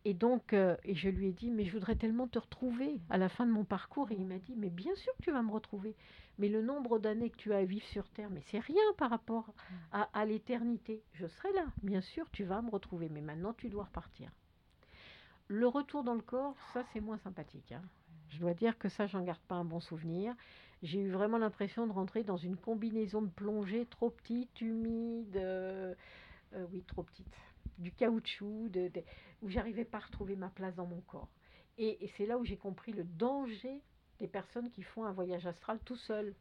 Et donc, euh, et je lui ai dit, mais je voudrais tellement te retrouver à la fin de mon parcours. Et il m'a dit, mais bien sûr que tu vas me retrouver. Mais le nombre d'années que tu as à vivre sur Terre, mais c'est rien par rapport à, à l'éternité. Je serai là, bien sûr, tu vas me retrouver. Mais maintenant, tu dois repartir. Le retour dans le corps, ça, c'est moins sympathique. Hein. Je dois dire que ça, j'en garde pas un bon souvenir. J'ai eu vraiment l'impression de rentrer dans une combinaison de plongée trop petite, humide, euh, euh, oui, trop petite du caoutchouc, de, où j'arrivais pas à retrouver ma place dans mon corps. Et, c'est là où j'ai compris le danger des personnes qui font un voyage astral tout seul.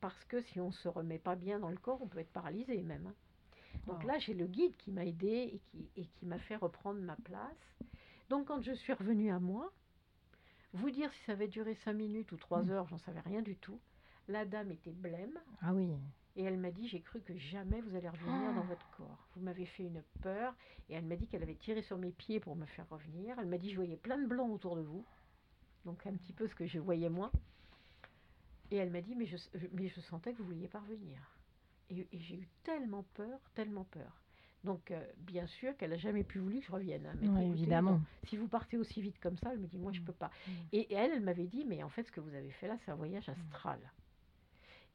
Parce que si on ne se remet pas bien dans le corps, on peut être paralysé même. Hein. Donc là, j'ai le guide qui m'a aidé et qui, et qui m'a fait reprendre ma place. Donc quand je suis revenue à moi, vous dire si ça avait duré cinq minutes ou trois mmh. heures, j'en savais rien du tout. La dame était blême. Ah oui. Et elle m'a dit, j'ai cru que jamais vous allez revenir dans ah. votre corps. Vous m'avez fait une peur. Et elle m'a dit qu'elle avait tiré sur mes pieds pour me faire revenir. Elle m'a dit, je voyais plein de blancs autour de vous. Donc un petit peu ce que je voyais moi. Et elle m'a dit, mais je, mais je sentais que vous vouliez pas revenir. Et, j'ai eu tellement peur, tellement peur. Donc, euh, bien sûr qu'elle n'a jamais pu voulu que je revienne. Hein, évidemment. si vous partez aussi vite comme ça, elle me dit, moi, je ne mm. peux pas. Mm. Et, elle, elle m'avait dit, mais en fait, ce que vous avez fait là, c'est un voyage astral.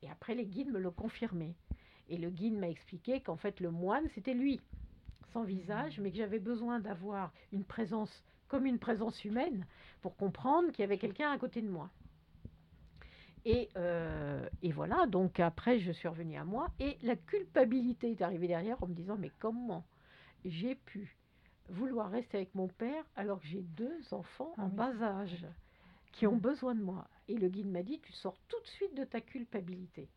Et après, les guides me l'ont confirmé. Et le guide m'a expliqué qu'en fait, le moine, c'était lui, sans visage, mais que j'avais besoin d'avoir une présence comme une présence humaine pour comprendre qu'il y avait quelqu'un à côté de moi. Et, euh, et, voilà, donc après, je suis revenue à moi. Et la culpabilité est arrivée derrière en me disant, mais comment j'ai pu vouloir rester avec mon père alors que j'ai deux enfants ah en bas âge qui ont besoin de moi. Et le guide m'a dit, tu sors tout de suite de ta culpabilité.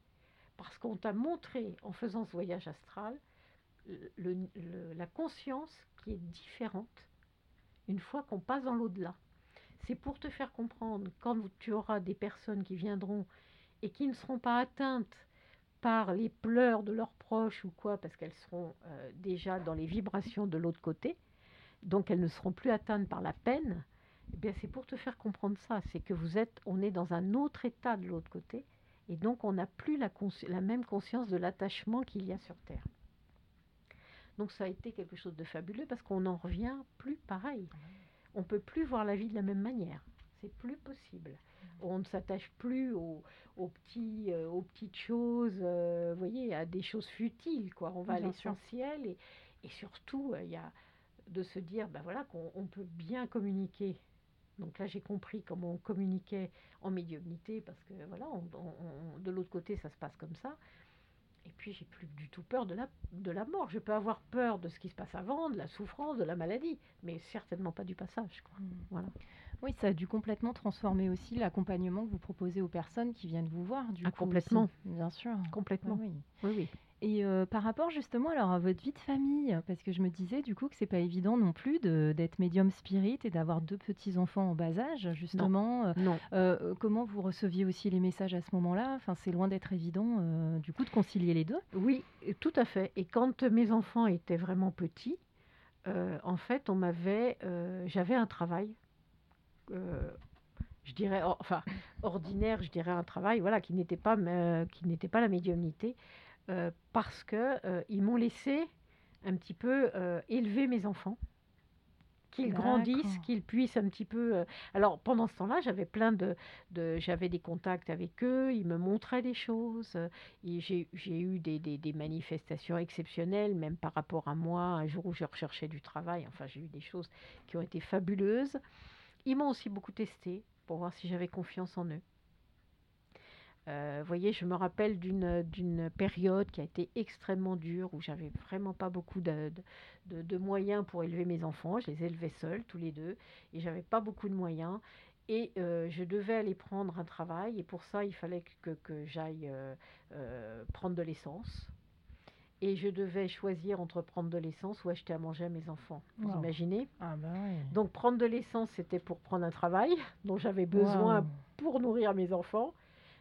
Parce qu'on t'a montré, en faisant ce voyage astral, la conscience qui est différente une fois qu'on passe dans l'au-delà. C'est pour te faire comprendre, quand tu auras des personnes qui viendront et qui ne seront pas atteintes par les pleurs de leurs proches ou quoi, parce qu'elles seront euh, déjà dans les vibrations de l'autre côté, donc elles ne seront plus atteintes par la peine, eh bien c'est pour te faire comprendre ça, c'est que vous êtes, on est dans un autre état de l'autre côté, et donc on n'a plus la, la même conscience de l'attachement qu'il y a sur Terre. Donc ça a été quelque chose de fabuleux parce qu'on n'en revient plus pareil. On ne peut plus voir la vie de la même manière. C'est plus possible. On ne s'attache plus aux, petits, euh, aux petites choses, euh, vous voyez, à des choses futiles. Quoi. On va à l'essentiel et, et, surtout, euh, il y a de se dire ben voilà, qu'on peut bien communiquer. Donc là, j'ai compris comment on communiquait en médiumnité parce que voilà, de l'autre côté, ça se passe comme ça. Et puis, j'ai plus du tout peur de la, de la mort. Je peux avoir peur de ce qui se passe avant, de la souffrance, de la maladie, mais certainement pas du passage. Quoi. Hmm. Voilà. Oui, ça a dû complètement transformer aussi l'accompagnement que vous proposez aux personnes qui viennent vous voir. Du ah, complètement. bien sûr. Complètement. oui. oui, oui. Et euh, par rapport justement alors à votre vie de famille, parce que je me disais du coup que c'est pas évident non plus d'être médium spirit et d'avoir deux petits enfants en bas âge justement. Non. Euh, euh, comment vous receviez aussi les messages à ce moment-là? Enfin, c'est loin d'être évident du coup de concilier les deux. Oui, tout à fait. Et quand mes enfants étaient vraiment petits, en fait, on m'avait, j'avais un travail. je dirais, enfin, ordinaire, je dirais un travail, voilà, qui n'était pas, qui n'était pas la médiumnité, euh, parce qu'ils euh, m'ont laissé un petit peu euh, élever mes enfants, qu'ils grandissent, qu'ils puissent un petit peu. Alors pendant ce temps-là, j'avais plein de, j'avais des contacts avec eux, ils me montraient des choses. J'ai eu des, des, manifestations exceptionnelles, même par rapport à moi, un jour où je recherchais du travail. Enfin, j'ai eu des choses qui ont été fabuleuses. Ils m'ont aussi beaucoup testé pour voir si j'avais confiance en eux. Euh, vous voyez, je me rappelle d'une période qui a été extrêmement dure, où j'avais vraiment pas beaucoup de, de, moyens pour élever mes enfants. Je les élevais seuls, tous les deux, et j'avais pas beaucoup de moyens. Et euh, je devais aller prendre un travail, et pour ça, il fallait que, que j'aille euh, prendre de l'essence. Et je devais choisir entre prendre de l'essence ou acheter à manger à mes enfants. Vous imaginez? Ah bah Donc prendre de l'essence, c'était pour prendre un travail dont j'avais besoin pour nourrir mes enfants.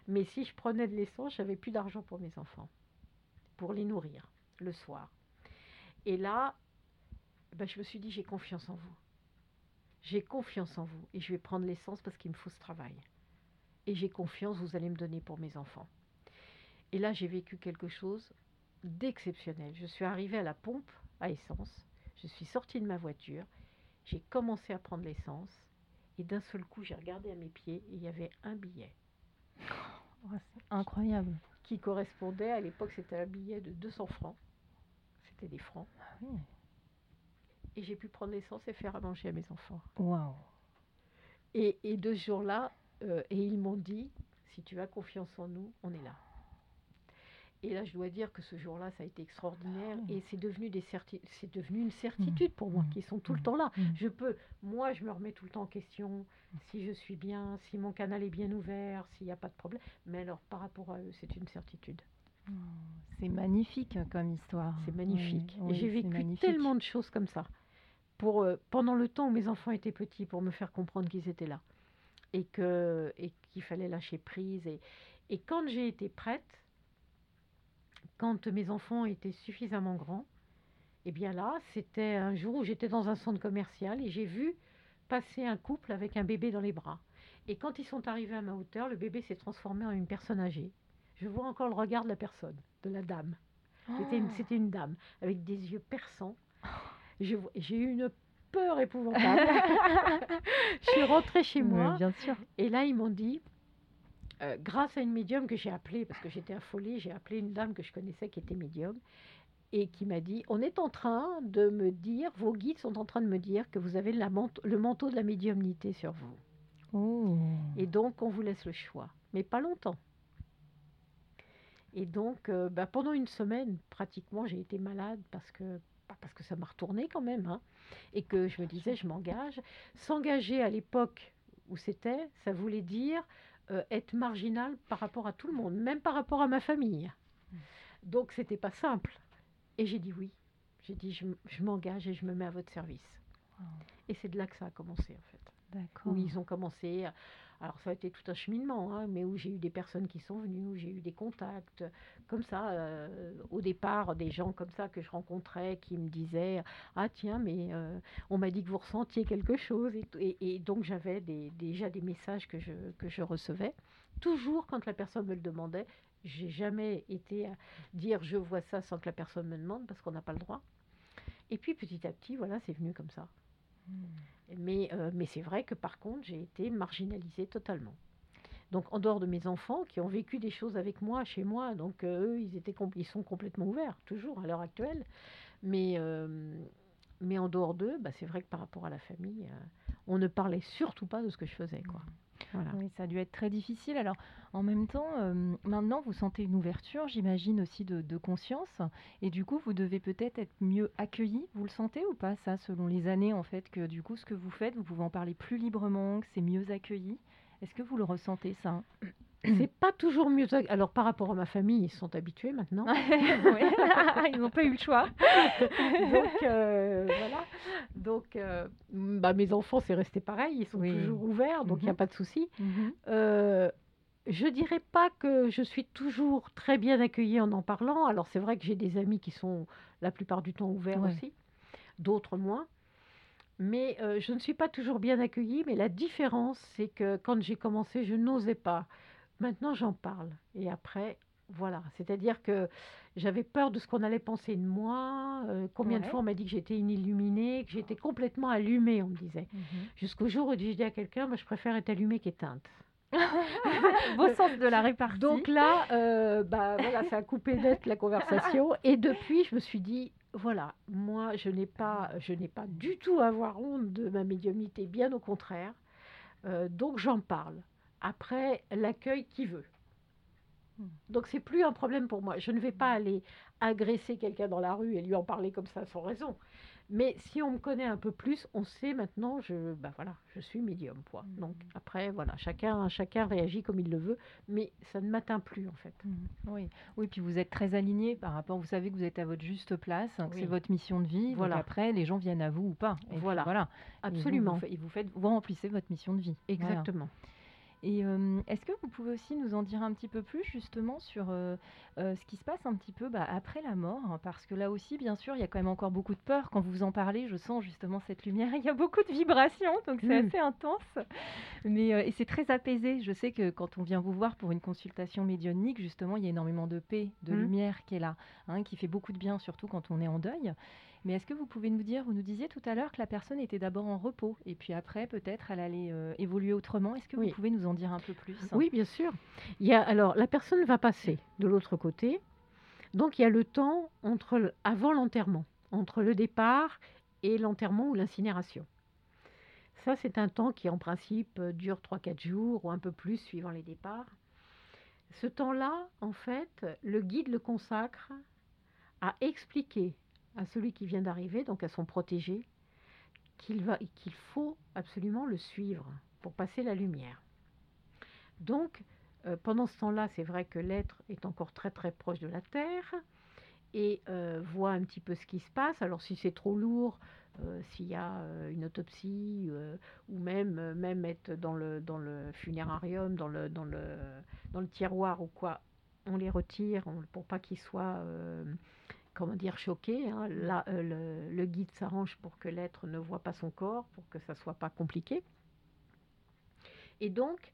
Mais si je prenais de l'essence, j'avais plus d'argent pour mes enfants, pour les nourrir le soir. Et là, ben, je me suis dit, j'ai confiance en vous. J'ai confiance en vous et je vais prendre l'essence parce qu'il me faut ce travail. Et j'ai confiance, vous allez me donner pour mes enfants. Et là, j'ai vécu quelque chose d'exceptionnel. Je suis arrivée à la pompe à essence, je suis sortie de ma voiture, j'ai commencé à prendre l'essence et d'un seul coup, j'ai regardé à mes pieds et il y avait un billet incroyable. Qui correspondait, à l'époque, c'était un billet de 200 francs. C'était des francs. Ah et j'ai pu prendre l'essence et faire à manger à mes enfants. Waouh. Et, et de ce jour-là, euh, et ils m'ont dit, si tu as confiance en nous, on est là. Et là, je dois dire que ce jour-là, ça a été extraordinaire ah et c'est devenu, des c'est devenu une certitude pour moi, mmh. qui sont tout le mmh. temps là. Mmh. Je peux, moi, je me remets tout le temps en question si je suis bien, si mon canal est bien ouvert, s'il n'y a pas de problème. Mais alors, par rapport à eux, c'est une certitude. Oh, c'est magnifique comme histoire. C'est magnifique. et j'ai vécu tellement de choses comme ça. Pour, euh, pendant le temps où mes enfants étaient petits, pour me faire comprendre qu'ils étaient là. Et qu'il et qu'il fallait lâcher prise. Et, et quand j'ai été prête, quand mes enfants étaient suffisamment grands, et eh bien là, c'était un jour où j'étais dans un centre commercial et j'ai vu passer un couple avec un bébé dans les bras. Et quand ils sont arrivés à ma hauteur, le bébé s'est transformé en une personne âgée. Je vois encore le regard de la personne, de la dame. C'était une, une, dame avec des yeux perçants. J'ai eu une peur épouvantable. je suis rentrée chez moi. bien sûr. Et là, ils m'ont dit, euh, grâce à une médium que j'ai appelée, parce que j'étais affolée, j'ai appelé une dame que je connaissais qui était médium, et qui m'a dit, on est en train de me dire, vos guides sont en train de me dire que vous avez le manteau de la médiumnité sur vous. Oh. Et donc, on vous laisse le choix, mais pas longtemps. Et donc, euh, bah, pendant une semaine, pratiquement, j'ai été malade parce que parce que ça m'a retourné quand même, hein, et que je me disais, je m'engage. S'engager à l'époque où c'était, ça voulait dire euh, être marginal par rapport à tout le monde, même par rapport à ma famille. Donc c'était pas simple. Et j'ai dit oui. J'ai dit je, m'engage et je me mets à votre service. Et c'est de là que ça a commencé en fait. D'accord. Où ils ont commencé. Alors ça a été tout un cheminement, hein, mais où j'ai eu des personnes qui sont venues, où j'ai eu des contacts, comme ça, euh, au départ, des gens comme ça que je rencontrais qui me disaient Ah tiens, mais euh, on m'a dit que vous ressentiez quelque chose. Et, donc j'avais déjà des messages que je, que je recevais. Toujours quand la personne me le demandait, j'ai jamais été à dire je vois ça sans que la personne me demande parce qu'on n'a pas le droit. Et puis petit à petit, voilà, c'est venu comme ça. Hmm. Mais, euh, mais c'est vrai que par contre, j'ai été marginalisée totalement. Donc en dehors de mes enfants qui ont vécu des choses avec moi, chez moi, donc euh, eux, ils, étaient ils sont complètement ouverts, toujours à l'heure actuelle. Mais, euh, mais en dehors d'eux, bah, c'est vrai que par rapport à la famille, on ne parlait surtout pas de ce que je faisais. Quoi. Oui, ça a dû être très difficile. Alors, en même temps, euh, maintenant, vous sentez une ouverture, j'imagine aussi de, conscience, et du coup, vous devez peut-être être mieux accueilli. Vous le sentez ou pas, ça, selon les années, en fait, que du coup, ce que vous faites, vous pouvez en parler plus librement, que c'est mieux accueilli Est-ce que vous le ressentez, ça? C'est pas toujours mieux. Alors, par rapport à ma famille, ils sont habitués maintenant. ils n'ont pas eu le choix. Donc, euh, voilà. Donc, euh, bah, mes enfants, c'est resté pareil. Ils sont toujours ouverts, donc il n'y a mhm. pas de souci. Mhm. Euh, je dirais pas que je suis toujours très bien accueillie en en parlant. Alors, c'est vrai que j'ai des amis qui sont la plupart du temps ouverts aussi, d'autres moins. Mais je ne suis pas toujours bien accueillie. Mais la différence, c'est que quand j'ai commencé, je n'osais pas. Maintenant, j'en parle. Et après, voilà. C'est-à-dire que j'avais peur de ce qu'on allait penser de moi. Euh, combien de fois on m'a dit que j'étais une illuminée, que j'étais complètement allumée, on me disait. Mhm. Jusqu'au jour où j'ai dit à quelqu'un, moi, je préfère être allumée qu'éteinte. Beau sens de la répartie. Donc là, euh, bah, voilà, ça a coupé net la conversation. Et depuis, je me suis dit, voilà, moi, je n'ai pas, je n'ai pas du tout à avoir honte de ma médiumnité, bien au contraire. Euh, donc j'en parle. Après, l'accueil qui veut. Hmm. Donc c'est plus un problème pour moi. Je ne vais pas aller agresser quelqu'un dans la rue et lui en parler comme ça sans raison. Mais si on me connaît un peu plus, on sait maintenant, je, bah voilà, je suis médium. Quoi. Mmh. Donc après, voilà, chacun, chacun réagit comme il le veut, mais ça ne m'atteint plus en fait. Mmh. Oui. oui, puis vous êtes très aligné par rapport, vous savez que vous êtes à votre juste place, c'est votre mission de vie. Voilà. Donc après, les gens viennent à vous ou pas. Et voilà, voilà. Absolument. Et vous, faites, vous remplissez votre mission de vie. Exactement. Et est-ce que vous pouvez aussi nous en dire un petit peu plus justement sur ce qui se passe un petit peu bah, après la mort? Hein, Parce que là aussi, bien sûr, il y a quand même encore beaucoup de peur. Quand vous en parlez, je sens justement cette lumière. Il y a beaucoup de vibrations, donc c'est mmh. assez intense. Mais, et c'est très apaisé. Je sais que quand on vient vous voir pour une consultation médionique, justement, il y a énormément de paix, de mmh. lumière qui est là, hein, qui fait beaucoup de bien, surtout quand on est en deuil. Mais est-ce que vous pouvez nous dire, vous nous disiez tout à l'heure que la personne était d'abord en repos et puis après peut-être elle allait euh, évoluer autrement. Est-ce que vous pouvez nous en dire un peu plus? Oui, bien sûr. Il y a, alors la personne va passer de l'autre côté. Donc il y a le temps entre avant l'enterrement, entre le départ et l'enterrement ou l'incinération. Ça, c'est un temps qui, en principe, dure 3-4 jours ou un peu plus suivant les départs. Ce temps-là, en fait, le guide le consacre à expliquer à celui qui vient d'arriver, donc à son protégé, qu'il va qu'il faut absolument le suivre pour passer la lumière. Donc, euh, pendant ce temps-là, c'est vrai que l'être est encore très très proche de la Terre et euh, voit un petit peu ce qui se passe. Alors, si c'est trop lourd, euh, s'il y a une autopsie ou même même être dans le dans le funérarium, dans le dans le dans le tiroir ou quoi, on les retire pour pas qu'ils soient comment dire, choqué. Hein. Là, euh, le, guide s'arrange pour que l'être ne voit pas son corps, pour que ça ne soit pas compliqué. Et donc,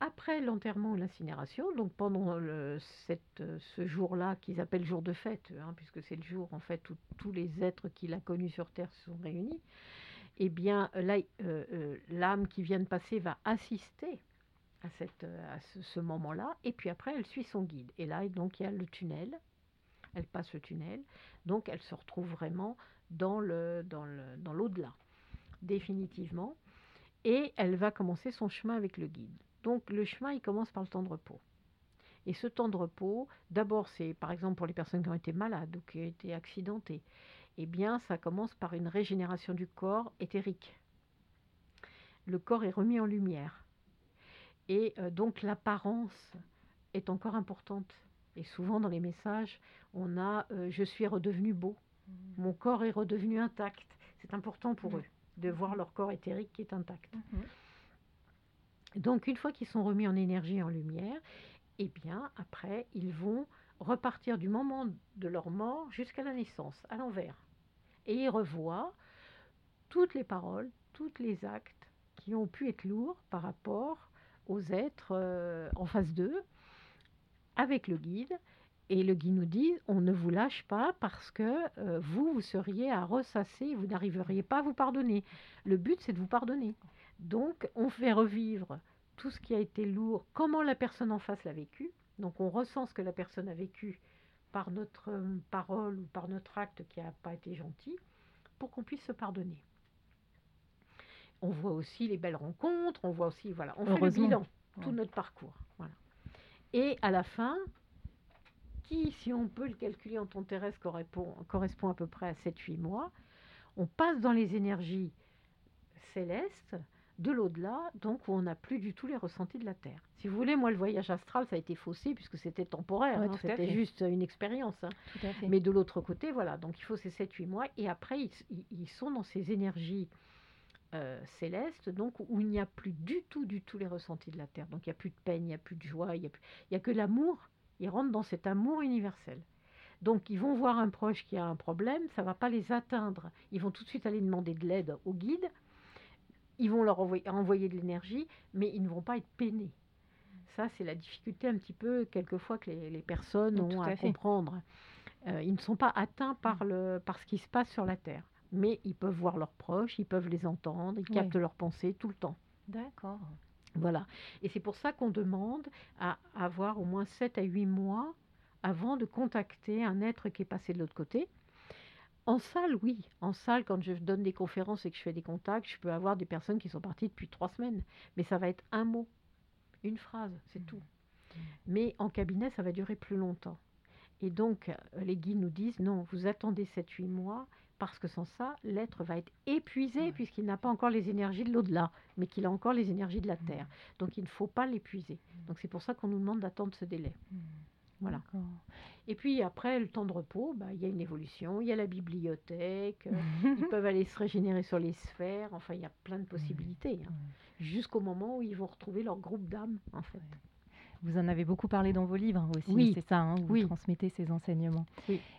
après l'enterrement ou l'incinération, donc pendant cette, ce jour-là qu'ils appellent jour de fête, hein, puisque c'est le jour en fait où tous les êtres qu'il a connus sur Terre se sont réunis, eh bien là, euh, euh, l'âme qui vient de passer va assister à, cette, à ce, ce moment-là, et puis après elle suit son guide. Et là, donc il y a le tunnel elle passe le tunnel, donc elle se retrouve vraiment dans l'au-delà, définitivement, et elle va commencer son chemin avec le guide. Donc le chemin, il commence par le temps de repos. Et ce temps de repos, d'abord, c'est par exemple pour les personnes qui ont été malades ou qui ont été accidentées, eh bien, ça commence par une régénération du corps éthérique. le corps est remis en lumière. Et euh, donc l'apparence est encore importante. Et souvent dans les messages, on a euh, je suis redevenu beau, mmh. mon corps est redevenu intact. C'est important pour mmh. eux de voir leur corps éthérique qui est intact. Mmh. Donc une fois qu'ils sont remis en énergie, en lumière, eh bien après ils vont repartir du moment de leur mort jusqu'à la naissance, à l'envers. Et ils revoient toutes les paroles, tous les actes qui ont pu être lourds par rapport aux êtres euh, en face d'eux, avec le guide. Et le guide nous dit, on ne vous lâche pas parce que euh, vous, vous seriez à ressasser, vous n'arriveriez pas à vous pardonner. Le but, c'est de vous pardonner. Donc, on fait revivre tout ce qui a été lourd, comment la personne en face l'a vécu. Donc, on ressent ce que la personne a vécu par notre euh, parole ou par notre acte qui n'a pas été gentil, pour qu'on puisse se pardonner. On voit aussi les belles rencontres, on voit aussi, voilà, on fait le bilan, tout notre parcours. Et à la fin, qui, si on peut le calculer en temps terrestre, correspond, correspond à peu près à 7-8 mois, on passe dans les énergies célestes de l'au-delà, donc où on n'a plus du tout les ressentis de la Terre. Si vous voulez, moi, le voyage astral, ça a été faussé puisque c'était temporaire, hein, c'était juste une expérience. Hein. Mais de l'autre côté, voilà, donc il faut ces 7-8 mois, et après, ils, sont dans ces énergies euh, célestes, donc où il n'y a plus du tout, du tout les ressentis de la Terre. Donc il n'y a plus de peine, il n'y a plus de joie, il n'y a, a que l'amour. Ils rentrent dans cet amour universel. Donc ils vont voir un proche qui a un problème, ça ne va pas les atteindre. Ils vont tout de suite aller demander de l'aide au guide ils vont leur envoyer, de l'énergie, mais ils ne vont pas être peinés. Ça, c'est la difficulté un petit peu, quelquefois, que les, personnes ont à, comprendre. Euh, ils ne sont pas atteints par, le, par ce qui se passe sur la Terre. Mais ils peuvent voir leurs proches, ils peuvent les entendre, ils captent leurs pensées tout le temps. D'accord. Voilà. Et c'est pour ça qu'on demande à avoir au moins 7 à 8 mois avant de contacter un être qui est passé de l'autre côté. En salle, oui. En salle, quand je donne des conférences et que je fais des contacts, je peux avoir des personnes qui sont parties depuis trois semaines. Mais ça va être un mot, une phrase, c'est mmh. tout. Mmh. Mais en cabinet, ça va durer plus longtemps. Et donc, euh, les guides nous disent, non, vous attendez 7-8 mois, parce que sans ça, l'être va être épuisé, puisqu'il n'a pas encore les énergies de l'au-delà, mais qu'il a encore les énergies de la. Terre. Donc, il ne faut pas l'épuiser. Donc, c'est pour ça qu'on nous demande d'attendre ce délai. Voilà. Et puis après, le temps de repos, bah, il y a une évolution, il y a la bibliothèque, euh, ils peuvent aller se régénérer sur les sphères, enfin, il y a plein de possibilités, hein. jusqu'au moment où ils vont retrouver leur groupe d'âme, en fait. Vous en avez beaucoup parlé dans vos livres aussi, oui. c'est ça, hein, vous transmettez ces enseignements.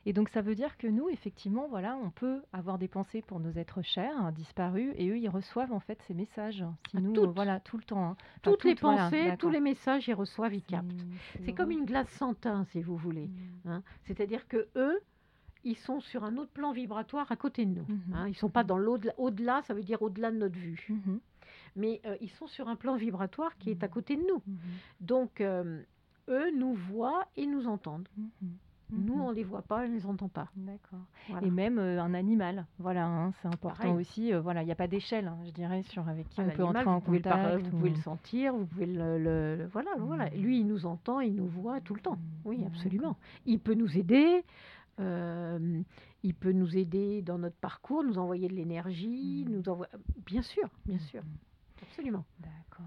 Et donc ça veut dire que nous, effectivement, voilà, on peut avoir des pensées pour nos êtres chers, hein, disparus, et eux, ils reçoivent en fait ces messages. Si nous, euh, voilà, tout le temps. Hein. toutes, les pensées, tous les messages, ils reçoivent, ils captent. C'est comme une glace sans teint, si vous voulez. Mmh. C'est-à-dire que eux, ils sont sur un autre plan vibratoire à côté de nous. Mmh ils ne sont pas dans l'au-delà. Au-delà, ça veut dire au-delà de notre vue. Mmh mais euh, ils sont sur un plan vibratoire qui est à mmh. côté de nous. Mmh. Donc, euh, eux nous voient et nous entendent. Mmh. Nous, on ne les voit pas, on ne les entend pas. D'accord. Et même euh, un animal, voilà, hein, c'est important aussi. voilà, il n'y a pas d'échelle, hein, je dirais, sur avec qui on peut entrer en contact. vous pouvez le sentir, vous pouvez le, voilà, voilà. Lui, il nous entend, il nous voit tout le temps. Oui, absolument. Il peut nous aider. il peut nous aider dans notre parcours, nous envoyer de l'énergie, nous envoie. Bien sûr, bien sûr. Absolument. D'accord.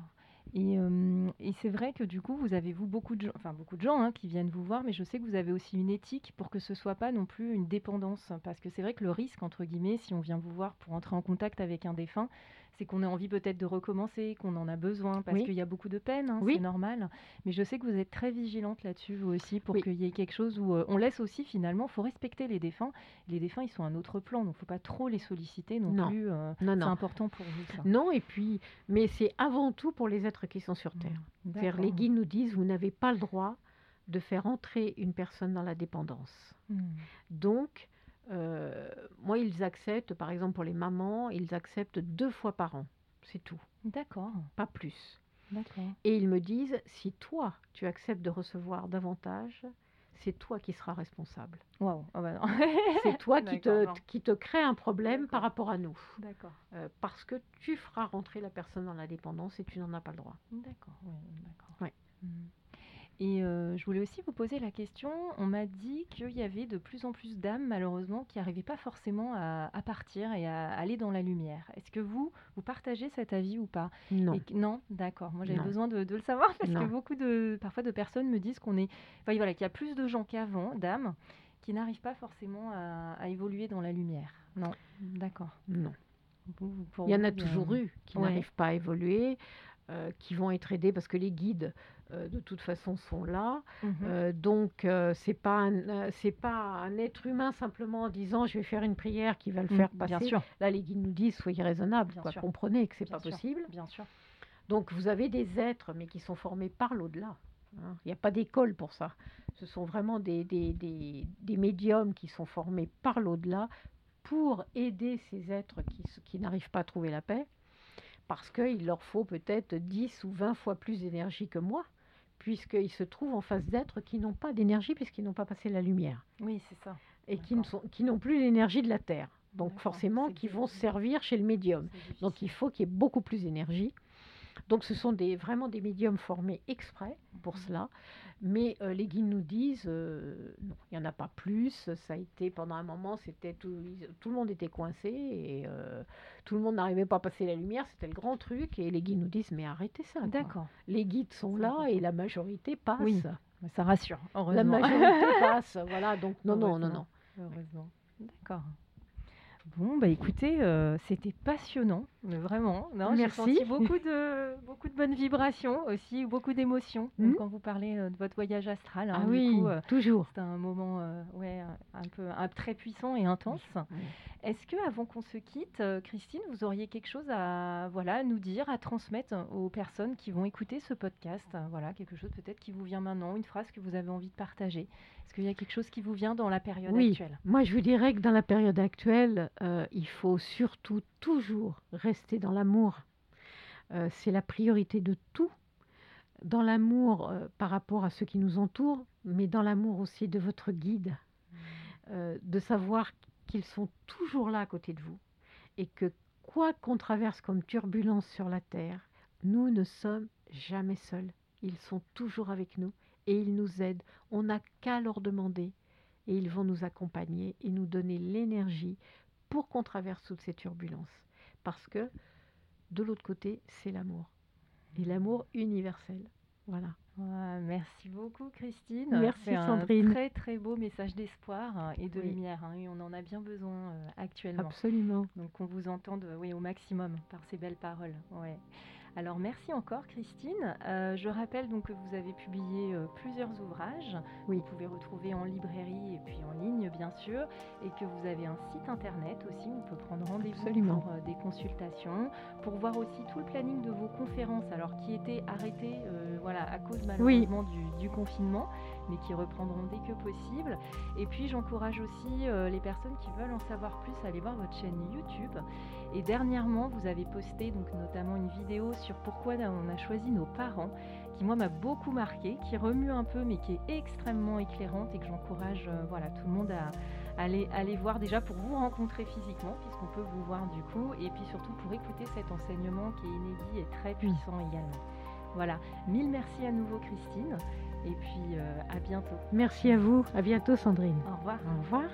Et, euh, et c'est vrai que du coup, vous avez vous beaucoup de gens, enfin beaucoup de gens hein, qui viennent vous voir, mais je sais que vous avez aussi une éthique pour que ce soit pas non plus une dépendance, parce que c'est vrai que le risque entre guillemets, si on vient vous voir pour entrer en contact avec un défunt, c'est qu'on a envie peut-être de recommencer, qu'on en a besoin, parce qu'il y a beaucoup de peine, hein, c'est normal. Mais je sais que vous êtes très vigilante là-dessus, vous aussi, pour qu'il y ait quelque chose où euh, on laisse aussi finalement, il faut respecter les défunts. Les défunts, ils sont à un autre plan, donc il ne faut pas trop les solliciter non, plus. Euh, c'est important pour vous. Ça. Non, et puis, mais c'est avant tout pour les êtres qui sont sur mmh, Terre. les guides nous disent, vous n'avez pas le droit de faire entrer une personne dans la dépendance. Mmh. Donc, euh, moi, ils acceptent, par exemple pour les mamans, ils acceptent deux fois par an. C'est tout. D'accord. Pas plus. D'accord. Et ils me disent, si toi, tu acceptes de recevoir davantage, c'est toi qui seras responsable. Wow. Oh bah c'est toi qui te, qui te crée un problème par rapport à nous. D'accord. Euh, parce que tu feras rentrer la personne dans la dépendance et tu n'en as pas le droit. D'accord. d'accord. Ouais. Hmm. Et euh, je voulais aussi vous poser la question, on m'a dit qu'il y avait de plus en plus d'âmes, malheureusement, qui n'arrivaient pas forcément à, à partir et à aller dans la lumière. Est-ce que vous, vous partagez cet avis ou pas? Non. Et non, d'accord. Moi, j'avais besoin de, de le savoir parce Non. que beaucoup de, parfois, de personnes me disent qu'on est, enfin, voilà, qu'il y a plus de gens qu'avant, d'âmes, qui n'arrivent pas forcément à, à évoluer dans la lumière. Non, d'accord. Non. Vous- vous- pour Il y en a toujours eu qui Ouais. n'arrivent pas à évoluer, euh, qui vont être aidés parce que les guides, euh, de toute façon, sont là. Mhm. Euh, donc, euh, c'est pas un, euh, c'est pas un être humain simplement en disant je vais faire une prière qui va le faire Mm, passer. Bien sûr, Là, les guides nous disent soyez raisonnables, Bien quoi. comprenez que c'est pas sûr, possible. Bien sûr. Donc, vous avez des êtres, mais qui sont formés par l'au-delà. hein. Il n'y a pas d'école pour ça. Ce sont vraiment des, des, des, des médiums qui sont formés par l'au-delà pour aider ces êtres qui, qui n'arrivent pas à trouver la paix, parce qu'il leur faut peut-être 10 ou 20 fois plus d'énergie que moi, puisqu'ils se trouvent en face d'êtres qui n'ont pas d'énergie, puisqu'ils n'ont pas passé la lumière, Oui, c'est ça. et qui ne D'accord. sont- qui n'ont plus l'énergie de la Terre. Donc forcément, qui vont servir chez le médium. Donc il faut qu'il y ait beaucoup plus d'énergie. Donc ce sont des, vraiment des médiums formés exprès pour Mhm. cela. Mais euh, les guides nous disent, euh, non, il n'y en a pas plus. Ça a été pendant un moment, c'était tout, le monde était coincé et euh, tout le monde n'arrivait pas à passer la lumière. C'était le grand truc. Et les guides nous disent, mais arrêtez ça. D'accord. Les guides sont là important. et la majorité passe. Oui, Ça rassure, La heureusement. majorité passe. Voilà, donc non, non, non, non. Heureusement. D'accord. Bon, bah écoutez, c'était passionnant, mais vraiment. Non, Merci. senti beaucoup de, beaucoup de bonnes vibrations aussi, beaucoup d'émotions Mhm. quand vous parlez euh, de votre voyage astral. hein, Ah oui, coup, euh, toujours. c'était un moment euh, ouais, un peu un, très puissant et intense. Est-ce que avant qu'on se quitte, Christine, vous auriez quelque chose à voilà à nous dire, à transmettre aux personnes qui vont écouter ce podcast Voilà, quelque chose peut-être qui vous vient maintenant, une phrase que vous avez envie de partager? Est-ce qu'il y a quelque chose qui vous vient dans la période Oui. actuelle? Moi, je vous dirais que dans la période actuelle, euh, il faut surtout toujours rester dans l'amour. Euh, c'est la priorité de tout. Dans l'amour euh, par rapport à ceux qui nous entourent, mais dans l'amour aussi de votre guide. Euh, de savoir qu'ils sont toujours là à côté de vous. Et que quoi qu'on traverse comme turbulence sur la Terre, nous ne sommes jamais seuls. Ils sont toujours avec nous et ils nous aident. On n'a qu'à leur demander et ils vont nous accompagner et nous donner l'énergie pour qu'on traverse toutes ces turbulences. Parce que de l'autre côté, c'est l'amour. Et l'amour universel. Voilà. Ouais, merci beaucoup Christine. Merci, C'est un Sandrine. très très beau message d'espoir hein, et de Oui. lumière. hein, et on en a bien besoin euh, actuellement. Absolument. Donc on vous entende oui, au maximum par ces belles paroles. Ouais. Alors merci encore Christine. Euh, je rappelle donc que vous avez publié euh, plusieurs ouvrages. Oui. Vous pouvez retrouver en librairie et puis en ligne bien sûr. Et que vous avez un site internet aussi. où On peut prendre rendez-vous pour euh, des consultations, pour voir aussi tout le planning de vos conférences. Alors qui étaient arrêtées voilà, à cause malheureusement du, du confinement, mais qui reprendront dès que possible. Et puis j'encourage aussi euh, les personnes qui veulent en savoir plus à aller voir votre chaîne YouTube. Et dernièrement, vous avez posté donc notamment une vidéo sur pourquoi on a choisi nos parents, qui moi m'a beaucoup marqué, qui remue un peu, mais qui est extrêmement éclairante et que j'encourage euh, voilà tout le monde à aller aller voir déjà pour vous rencontrer physiquement, puisqu'on peut vous voir du coup, et puis surtout pour écouter cet enseignement qui est inédit et très puissant également. Voilà, mille merci à nouveau Christine, et puis euh, à bientôt. Merci à vous. À bientôt, Sandrine. Au revoir. Au revoir.